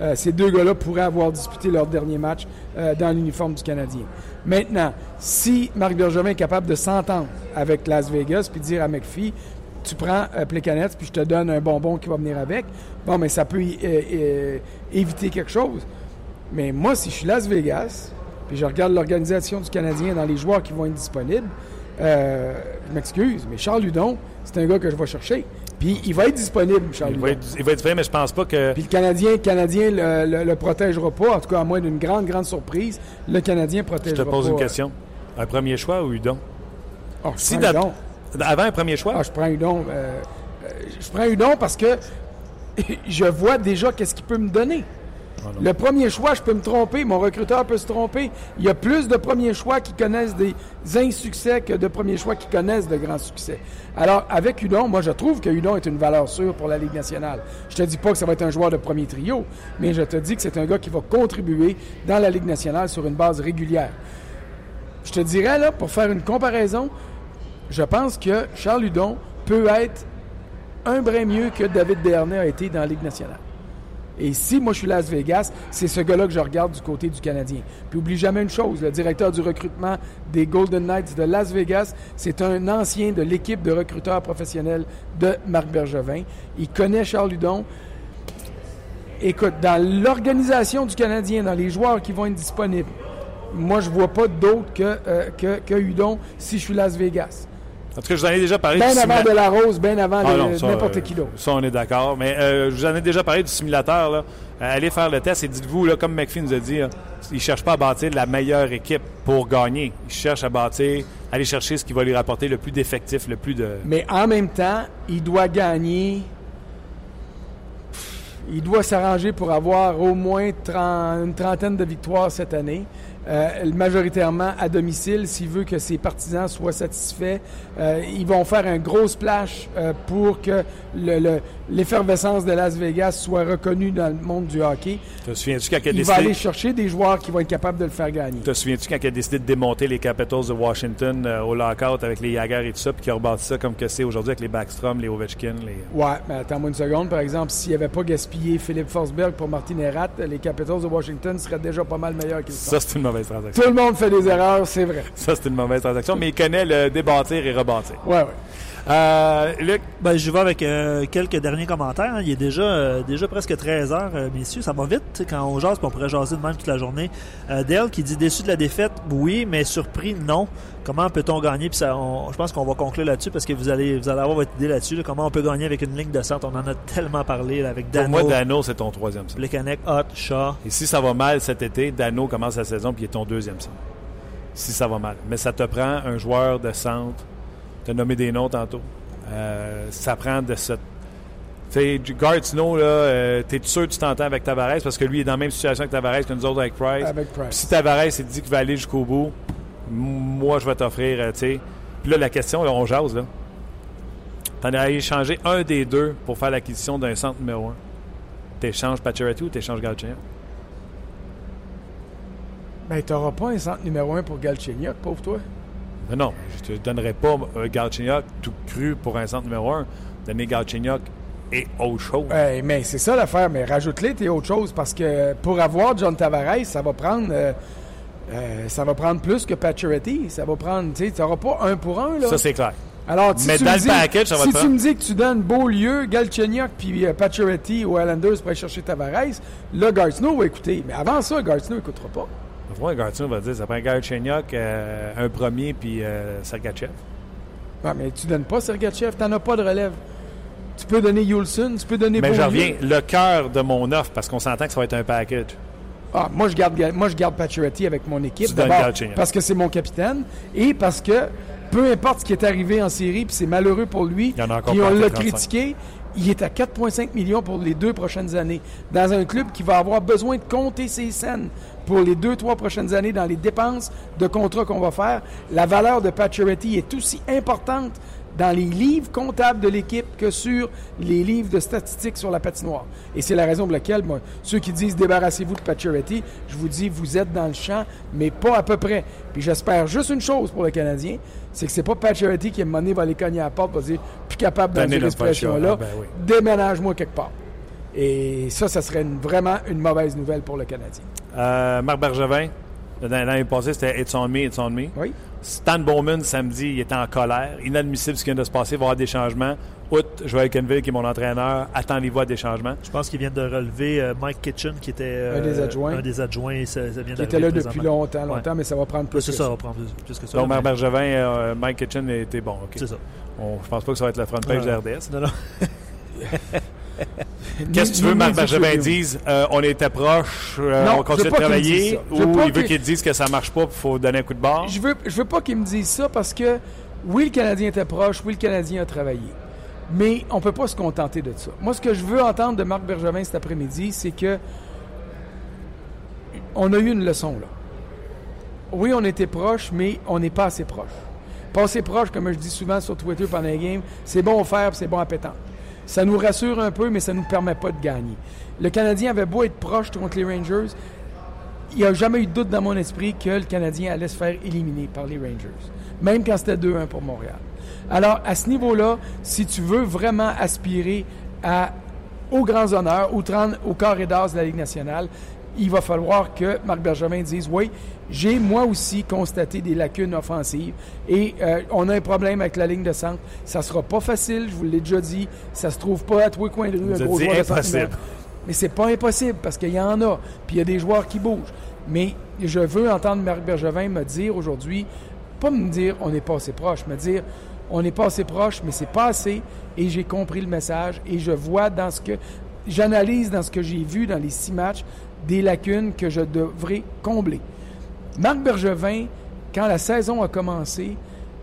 Euh, ces deux gars-là pourraient avoir disputé leur dernier match euh, dans l'uniforme du Canadien. Maintenant, si Marc Bergevin est capable de s'entendre avec Las Vegas puis dire à McPhee, tu prends euh, puis je te donne un bonbon qui va venir avec. Bon, mais ça peut euh, euh, éviter quelque chose. Mais moi, si je suis Las Vegas, puis je regarde l'organisation du Canadien dans les joueurs qui vont être disponibles, euh, je m'excuse, mais Charles Ludon, c'est un gars que je vais chercher. Puis il va être disponible, Charles il Va être, il va être disponible, mais je pense pas que. Puis le Canadien, le Canadien le, le, protégera pas, en tout cas à moins d'une grande, grande surprise, le Canadien protégera pas. Je te pose une question. Un premier choix ou Udon? Oh, si Udon. Avant un premier choix? Ah, je prends Udon. Euh, euh, je prends Udon parce que je vois déjà qu'est-ce qu'il peut me donner. Ah, le premier choix, je peux me tromper, mon recruteur peut se tromper. Il y a plus de premiers choix qui connaissent des insuccès que de premiers choix qui connaissent de grands succès. Alors, avec Udon, moi, je trouve que Udon est une valeur sûre pour la Ligue nationale. Je te dis pas que ça va être un joueur de premier trio, mais je te dis que c'est un gars qui va contribuer dans la Ligue nationale sur une base régulière. Je te dirais, là, pour faire une comparaison, je pense que Charles Hudon peut être un brin mieux que David Dernay a été dans la Ligue nationale. Et si moi je suis Las Vegas, c'est ce gars-là que je regarde du côté du Canadien. Puis oublie jamais une chose, le directeur du recrutement des Golden Knights de Las Vegas, c'est un ancien de l'équipe de recruteurs professionnels de Marc Bergevin. Il connaît Charles Hudon. Écoute, dans l'organisation du Canadien, dans les joueurs qui vont être disponibles, moi je vois pas d'autre que, euh, que, que Hudon si je suis Las Vegas. En tout cas, je vous en ai déjà parlé. Bien avant de la rose, bien avant Ah non, ça, n'importe euh, qui d'autre. Ça, on est d'accord. Mais euh, je vous en ai déjà parlé du simulateur. Là. Euh, allez faire le test et dites-vous, là, comme McPhee nous a dit, là, il ne cherche pas à bâtir la meilleure équipe pour gagner. Il cherche à bâtir, aller chercher ce qui va lui rapporter le plus d'effectifs, le plus de. Mais en même temps, il doit gagner. Il doit s'arranger pour avoir au moins 30 une trentaine de victoires cette année. Euh, majoritairement à domicile, s'il veut que ses partisans soient satisfaits. Euh, ils vont faire un gros splash euh, pour que le- le- l'effervescence de Las Vegas soit reconnue dans le monde du hockey. Te souviens-tu quand il a Il va aller décidé. chercher des joueurs qui vont être capables de le faire gagner. Te souviens-tu quand il a décidé de démonter les Capitals de Washington euh, au lockout avec les Jagger et tout ça, puis qu'il a rebâti ça comme que c'est aujourd'hui avec les Backstrom, les Ovechkin, les. Ouais, mais attends-moi une seconde. Par exemple, s'il n'avait pas gaspillé Philippe Forsberg pour Martin Erat, les Capitals de Washington seraient déjà pas mal meilleurs qu'ils sont. Ça, c'est une mauvaise transaction. Tout le monde fait des erreurs, c'est vrai. Ça, c'est une mauvaise transaction, mais il connaît le débâtir et rebâtir. Ouais. Euh, Luc, Ben, je vais avec euh, quelques derniers commentaires. hein. Il est déjà, euh, déjà presque 13 heures, messieurs. Ça va vite quand on jase, puis on pourrait jaser de même toute la journée. Dale qui dit déçu de la défaite, oui, mais surpris, non. Comment peut-on gagner? Puis ça, on- je pense qu'on va conclure là-dessus parce que vous allez, vous allez avoir votre idée là-dessus. là. comment on peut gagner avec une ligne de centre? On en a tellement parlé là, avec pour Dano, moi, Dano, c'est ton troisième centre. Plekanec, Hot, Shaw. Et si ça va mal cet été, Dano commence la saison puis il est ton deuxième centre. Si ça va mal. Mais ça te prend un joueur de centre. As nommé des noms tantôt. Euh, ça prend de ce. Tu sais, Gartino, là, euh, t'es sûr que tu t'entends avec Tavares? Parce que lui est dans la même situation que Tavares que nous autres avec Price. Avec Price. si Tavares il dit qu'il va aller jusqu'au bout, moi je vais t'offrir, euh, tu sais. Puis là, la question, là, on jase, là. T'en as échangé un des deux pour faire l'acquisition d'un centre numéro un. T'échanges Pacioretty ou t'échanges Galchenyuk? Ben, t'auras pas un centre numéro un pour Galchenyuk, pauvre toi. Non, non, je te donnerai pas euh, Galchenyuk tout cru pour un centre numéro un. Donner Galchenyuk et autre chose. Ouais, mais c'est ça l'affaire, mais rajoute-les tes autres choses parce que pour avoir John Tavares, ça va prendre. euh, euh, ça va prendre plus que Pacioretty. Ça va prendre, tu sais, tu n'auras pas un pour un, là. Ça, c'est clair. Alors, si Mais tu dans me le dis, package, ça va si tu me dis que tu donnes Beaulieu, Galchenyuk puis euh, Pacioretty aux Islanders pour aller chercher Tavares, là, Gartino va écouter. Mais avant ça, Gartino n'écoutera pas. Moi, Gartino va dire ça prend Galchenyuk, euh, un premier, puis euh, Sergachev. Ouais, mais tu donnes pas Sergachev, t'en as pas de relève. Tu peux donner Yulson, tu peux donner Mais je reviens, le cœur de mon offre, parce qu'on s'entend que ça va être un package. Ah, moi, je garde, moi, je garde Pacioretty avec mon équipe. Tu D'abord, parce que c'est mon capitaine et parce que peu importe ce qui est arrivé en série, puis c'est malheureux pour lui, Il y en a encore puis on l'a 35. critiqué, il est à 4,5 millions pour les deux prochaines années. Dans un club qui va avoir besoin de compter ses scènes pour les deux, trois prochaines années dans les dépenses de contrat qu'on va faire, la valeur de Pacioretty est aussi importante dans les livres comptables de l'équipe que sur les livres de statistiques sur la patinoire. Et c'est la raison pour laquelle, moi, ceux qui disent débarrassez-vous de Pacioretty, je vous dis, vous êtes dans le champ, mais pas à peu près. Puis j'espère juste une chose pour le Canadien, c'est que c'est pas Pacioretty qui, à un moment donné, va aller cogner à la porte, va dire, plus capable d'endurer cette pression-là, Ah, ben oui. déménage-moi quelque part. Et ça, ça serait une- vraiment une mauvaise nouvelle pour le Canadien. Euh, Marc Bergevin, l'année passée, c'était It's on me, it's on me. Oui? Stan Bowman, samedi, il était en colère. Inadmissible ce qui vient de se passer. Il va y avoir des changements. Outre Joël Kenville, qui est mon entraîneur, attendez-vous à des changements. Je pense qu'ils viennent de relever euh, Mike Kitchen, qui était euh, Un des adjoints. Un des adjoints. Ça, ça vient Qui était là depuis longtemps, longtemps, Ouais. mais ça va prendre plus C'est que ça, ça. va prendre plus, que ça. Donc, Marc Bergevin, euh, Mike Kitchen était bon. C'est ça. On, je pense pas que ça va être la front page de. RDS. Non, non. Qu'est-ce que tu veux, Marc Bergevin dise euh, on était proche, euh, Non, on continue de qu'il dise travailler, ou il veut qu'il- qu'il dise que ça marche pas, il faut donner un coup de barre? Je veux, je veux pas qu'ils me disent ça parce que oui, le Canadien était proche, oui, le Canadien a travaillé. Mais on peut pas se contenter de ça. Moi, ce que je veux entendre de Marc Bergevin cet après-midi, c'est que on a eu une leçon là. Oui, on était proche, mais on n'est pas assez proche. Pas assez proche, comme je dis souvent sur Twitter pendant les games, c'est bon au faire, puis c'est bon à pétanque. Ça nous rassure un peu, mais ça ne nous permet pas de gagner. Le Canadien avait beau être proche contre les Rangers, il n'y a jamais eu de doute dans mon esprit que le Canadien allait se faire éliminer par les Rangers. Même quand c'était 2-1 pour Montréal. Alors, à ce niveau-là, si tu veux vraiment aspirer aux grands honneurs, au, 30, au carré de la Ligue nationale, il va falloir que Marc Bergevin dise oui, j'ai moi aussi constaté des lacunes offensives et euh, on a un problème avec la ligne de centre. Ça sera pas facile, je vous l'ai déjà dit. Ça se trouve pas à tous les coins de rue, un gros joueur impossible. Mais c'est pas impossible parce qu'il y en a. Puis il y a des joueurs qui bougent. Mais je veux entendre Marc Bergevin me dire aujourd'hui, pas me dire on n'est pas assez proche, me dire on n'est pas assez proche, mais c'est pas assez. Et j'ai compris le message et je vois dans ce que j'analyse dans ce que j'ai vu dans les six matchs des lacunes que je devrais combler. Marc Bergevin, quand la saison a commencé,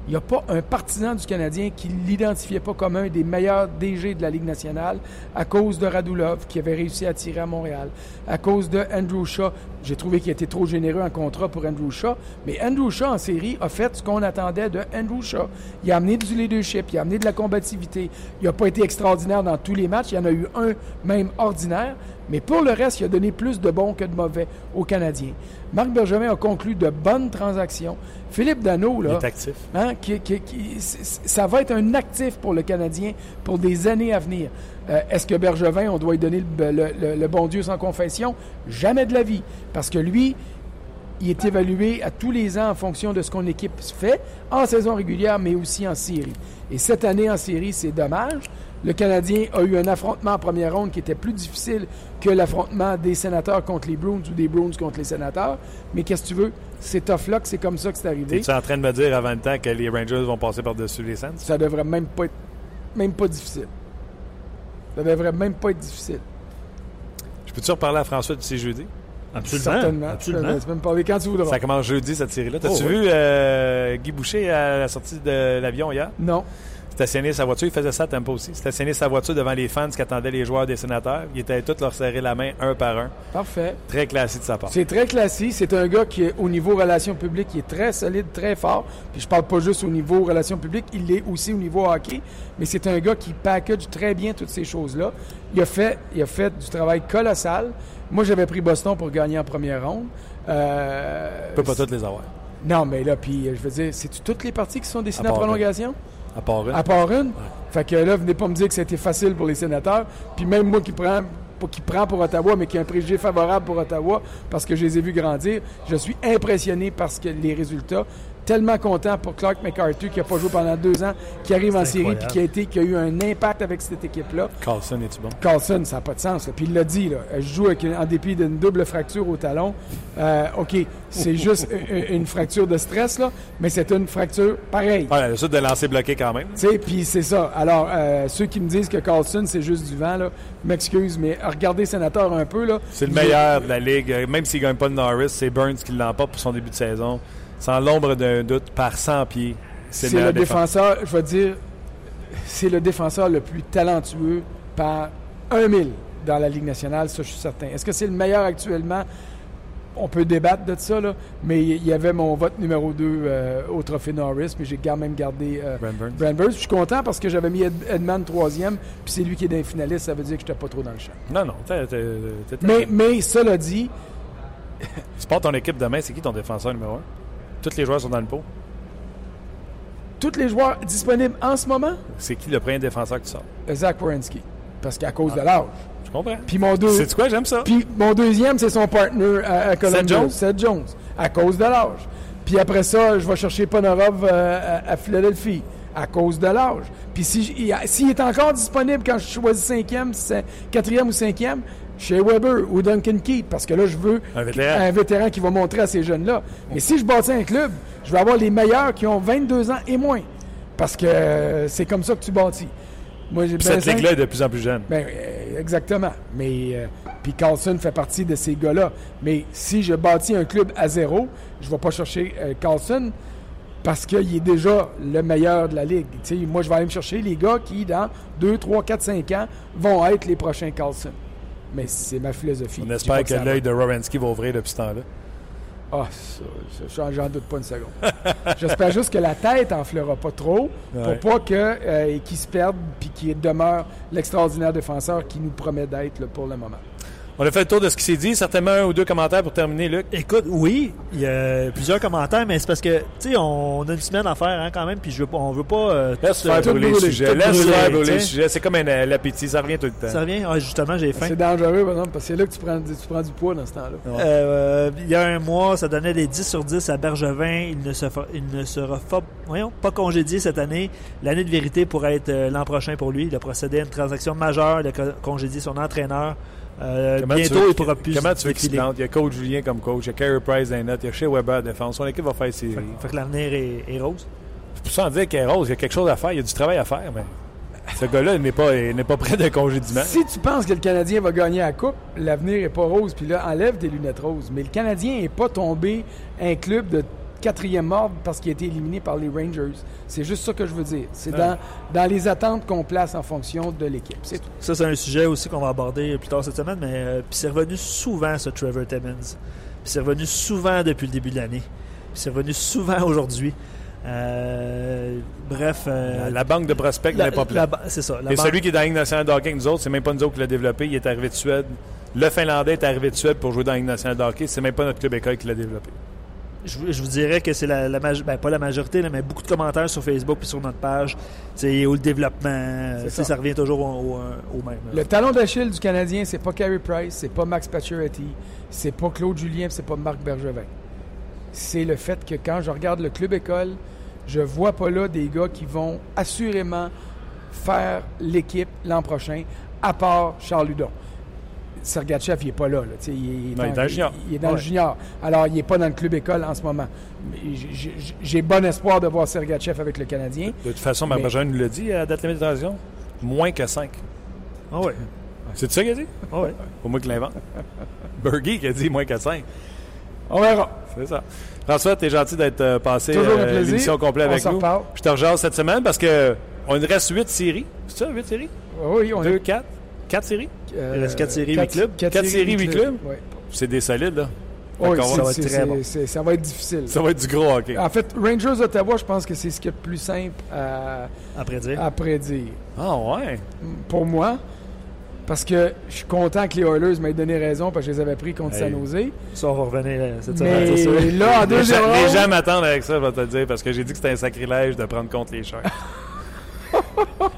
il n'y a pas un partisan du Canadien qui ne l'identifiait pas comme un des meilleurs DG de la Ligue nationale à cause de Radulov, qui avait réussi à tirer à Montréal, à cause de Andrew Shaw. J'ai trouvé qu'il était trop généreux en contrat pour Andrew Shaw, mais Andrew Shaw en série a fait ce qu'on attendait de Andrew Shaw. Il a amené du leadership, il a amené de la combativité. Il n'a pas été extraordinaire dans tous les matchs, il y en a eu un même ordinaire, mais pour le reste, il a donné plus de bons que de mauvais aux Canadiens. Marc Bergevin a conclu de bonnes transactions. Philippe Dano, Il là, est actif. Hein, qui- qui- qui- c- c- ça va être un actif pour le Canadien pour des années à venir. Euh, Est-ce que Bergevin, on doit lui donner le, le- le- le bon Dieu sans confession? Jamais de la vie. Parce que lui, il est évalué à tous les ans en fonction de ce qu'on équipe fait, en saison régulière, mais aussi en série. Et cette année en série, c'est dommage. Le Canadien a eu un affrontement en première ronde qui était plus difficile que l'affrontement des sénateurs contre les Bruins ou des Bruins contre les sénateurs. Mais qu'est-ce que tu veux? C'est tough luck, c'est comme ça que c'est arrivé. Es-tu en train de me dire avant le temps que les Rangers vont passer par-dessus les Sens? Ça devrait même pas être même pas difficile. Ça devrait même pas être difficile. Je peux-tu reparler à François d'ici jeudi? Absolument. Certainement. Absolument. Tu peux me parler quand tu voudras. Ça commence jeudi, cette série-là. T'as-tu Oh, vu euh, Guy Boucher à la sortie de l'avion hier? Non. Stationner sa voiture, il faisait ça à Tampa aussi. Stationner sa voiture devant les fans qui attendaient les joueurs des sénateurs. Il était tous leur serrer la main un par un. Parfait. Très classique de sa part. C'est très classique. C'est un gars qui, est, au niveau relations publiques, est très solide, très fort. Puis je parle pas juste au niveau relations publiques, il l'est aussi au niveau hockey. Mais c'est un gars qui package très bien toutes ces choses-là. Il a fait, il a fait du travail colossal. Moi, j'avais pris Boston pour gagner en première ronde. Euh, On peut pas toutes les avoir. Non, mais là, puis euh, je veux dire, c'est toutes les parties qui sont À en prolongation? À part une. À part une. Fait que là, venez pas me dire que c'était facile pour les sénateurs. Puis même moi qui prends, qui prend pour Ottawa, mais qui a un préjugé favorable pour Ottawa, parce que je les ai vus grandir, je suis impressionné que les résultats. Tellement content pour Clark McCarthy qui a pas joué pendant deux ans, qui arrive en série puis qui a été, qui a eu un impact avec cette équipe-là. Carlson, es-tu bon? Carlson, ça n'a pas de sens. là. Puis il l'a dit, là, je joue avec une- en dépit d'une double fracture au talon. Euh, OK, c'est juste une, une fracture de stress, là, mais c'est une fracture pareille. Le sud de lancer bloqué quand même. Tu sais, puis c'est ça. Alors, euh, ceux qui me disent que Carlson, c'est juste du vent, là, m'excuse, mais regardez Sénateur un peu, là. C'est le meilleur de la ligue. Même s'il ne gagne pas de Norris, c'est Burns qui l'emporte pour son début de saison. Sans l'ombre d'un doute, par 100 pieds. C'est le le défenseur. je vais dire, c'est le défenseur le plus talentueux par un mille dans la Ligue nationale, ça, je suis certain. Est-ce que c'est le meilleur actuellement? On peut débattre de ça, là, mais il y avait mon vote numéro 2 au Trophée Norris, mais j'ai quand même gardé euh, Burns. Je suis content parce que j'avais mis Ed- Edman troisième, puis c'est lui qui est dans les finalistes, ça veut dire que je n'étais pas trop dans le champ. Non, non. t'es- t'es- t'es- Mais, mais cela dit, Tu portes ton équipe demain, c'est qui ton défenseur numéro 1? Tous les joueurs sont dans le pot. tous les joueurs disponibles en ce moment, C'est qui le premier défenseur que tu sors? Zach Wierenski, parce qu'à cause de l'âge. Je comprends. Puis mon deux, C'est quoi? J'aime ça. puis mon deuxième, c'est son partner à, à Columbus, Seth Jones? Seth Jones, à cause de l'âge. Puis après ça, je vais chercher Ponorov euh, à, à Philadelphie, à cause de l'âge. Puis si s'il est encore disponible quand je choisis cinquième, quatrième ou cinquième, chez Weber ou Duncan Keith, parce que là, je veux Un vétéran. un vétéran qui va montrer à ces jeunes-là. Mais si je bâtis un club, je vais avoir les meilleurs qui ont 22 ans et moins. Parce que euh, c'est comme ça que tu bâtis. Moi, Puis cette ligue-là est de plus en plus jeune. ben, euh, exactement. Mais euh, puis Carlson fait partie de ces gars-là. Mais si je bâtis un club à zéro, je ne vais pas chercher Carlson parce qu'il est déjà le meilleur de la ligue. Moi, je vais aller me chercher les gars qui, dans 2, 3, 4, 5 ans, vont être les prochains Carlson. Mais c'est ma philosophie. On espère pas que va. l'œil de Rowensky va ouvrir depuis ce temps-là. Ah, ça, ça, j'en- doute pas une seconde. J'espère juste que la tête enflera pas trop Ouais. pour pas que, euh, qu'il se perde puis qu'il demeure l'extraordinaire défenseur qui nous promet d'être pour le moment. On a fait le tour de ce qui s'est dit. Certainement un ou deux commentaires pour terminer, Luc. Écoute, oui, il y a plusieurs commentaires, mais c'est parce que, tu sais, on a une semaine à faire hein, quand même, puis je veux pas, on veut pas. euh, Laisse tout, faire brûler le sujet. Laisse brûler, faire brûler le sujet. C'est comme un euh, l'appétit. Ça revient tout le temps. Ça revient? Ah, justement, j'ai faim. C'est dangereux, par exemple, parce que c'est là que tu prends, tu prends du poids dans ce temps-là. Euh, il y a un mois, ça donnait des 10 sur 10 à Bergevin. Il ne, se fa- il ne sera fa- voyons, pas congédié cette année. L'année de vérité pourrait être euh, l'an prochain pour lui. Il a procédé à une transaction majeure. Il a co- congédié son entraîneur. Euh, Comment tu bientôt, veux il pourra plus Comment tu veux qu'il se défiler. plante? Il y a coach Julien comme coach. Il y a Carey Price dans les notes. Il y a Shea Weber à défense. Son équipe va faire ses. Fait, fait que l'avenir est, est rose. Sans dire qu'elle est rose, il y a quelque chose à faire. Il y a du travail à faire. Mais ce gars-là il n'est pas, il n'est pas près d'un congédiement. Si tu penses que le Canadien va gagner la Coupe, l'avenir est pas rose. Puis là, enlève tes lunettes roses. Mais le Canadien n'est pas tombé un club de quatrième ordre parce qu'il a été éliminé par les Rangers. C'est juste ça que je veux dire. C'est Ouais. dans, dans les attentes qu'on place en fonction de l'équipe. C'est tout. Ça, c'est un sujet aussi qu'on va aborder plus tard cette semaine, mais euh, puis c'est revenu souvent, ce Trevor Timmons. Puis c'est revenu souvent depuis le début de l'année. Puis c'est revenu souvent aujourd'hui. Euh, bref. euh, La banque de prospects n'est pas pleine. C'est ça. la Et banque- celui qui est dans la Ligue nationale de hockey avec nous autres, c'est même pas nous autres qui l'a développé. Il est arrivé de Suède. Le Finlandais est arrivé de Suède pour jouer dans la Ligue nationale de hockey. C'est même pas notre club école qui l'a développé. Je, vous- je vous dirais que c'est la, la maj- ben, pas la majorité, là, mais beaucoup de commentaires sur Facebook puis sur notre page. C'est le développement. euh, ça. Ça. revient toujours au, au- au même. Le talon d'Achille du Canadien, c'est pas Carey Price, c'est pas Max Pacioretty, c'est pas Claude Julien, c'est pas Marc Bergevin. C'est le fait que quand je regarde le club école, je vois pas là des gars qui vont assurément faire l'équipe l'an prochain, à part Charles Ludon. Sergachev, il est pas là. là, tu sais, il, est Non, il est dans le junior. Il, est dans le junior. Alors, il n'est pas dans le club école en ce moment. J'ai- bon espoir de voir Sergachev avec le Canadien. De toute façon, Marc Mais- Bergeron nous l'a dit à date limite de transition. Moins que 5. Ah ouais. C'est ça qu'il a dit? Ah ouais. Pas moi qui l'invente. Bergie qui a dit moins que 5. On verra. C'est ça. François, t'es gentil d'être euh, passé Toujours un euh, plaisir. l'émission complète On avec s'en nous. Je te rejase cette semaine parce que on reste 8 séries. C'est ça, 8 séries? Oui, on 2, 4? 4 séries? Euh, Il reste quatre séries, quatre- huit clubs. quatre Quatre séries, huit clubs? Ouais. C'est des solides, là. Oui, c'est- va- être très bon. ça va être difficile. Ça va être du gros hockey. En fait, Rangers Ottawa, je pense que c'est ce qui est le plus simple à, Après dire. à prédire. Ah ouais? Pour moi, parce que je suis content que les Oilers m'aient donné raison parce que je les avais pris contre Hey. San Jose. Ça, on va revenir euh, cette semaine. Mais ça. là, en Les deuxième gens, les ronde, gens m'attendent avec ça, je vais te le dire, parce que j'ai dit que c'était un sacrilège de prendre contre les Sharks.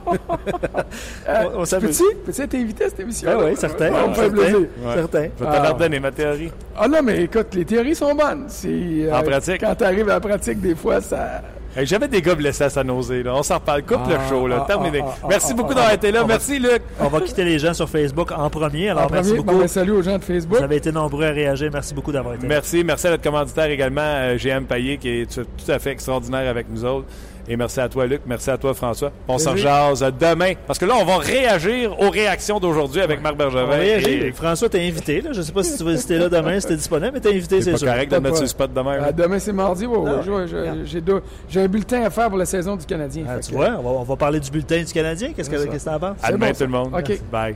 on, on peux-tu peux être invité à cette émission? Ah oui, certain. On me fait certain. plaisir. Ouais. Certain. Je vais te Ah. leur donner ma théorie. Ah non, mais écoute, les théories sont bonnes. C'est, euh, En pratique. Quand tu arrives à la pratique, des fois, ça... Hey, J'avais des gars blessés à San Jose, là. On s'en reparle. Coupe le Ah, show, là. ah, Terminé. ah, ah, Merci ah, beaucoup ah, d'avoir été là. va- Merci, Luc. On va quitter les gens sur Facebook en premier. Alors, en merci premier, beaucoup. ben, salut aux gens de Facebook. Vous avez été nombreux à réagir. Merci beaucoup d'avoir été là. Merci. Merci à notre commanditaire également, euh, GM Payet, qui est tout à fait extraordinaire avec nous autres. Et merci à toi, Luc. Merci à toi, François. On s'en jase demain. Parce que là, on va réagir aux réactions d'aujourd'hui avec Marc On Bergevin. va réagir. Et- François, t'es invité. Là. Je sais pas si tu vas si t'es là demain, si t'es disponible, mais t'es invité, C'est sûr. correct de mettre pas- sur le spot demain. Ah, demain, c'est mardi. ouais, ouais, j'ai, deux- j'ai un bulletin à faire pour la saison du Canadien. Ah, tu que- vois, on va, on va parler du bulletin du Canadien. Qu'est-ce que que t'en penses? À demain, bon, tout le monde. OK. Bye.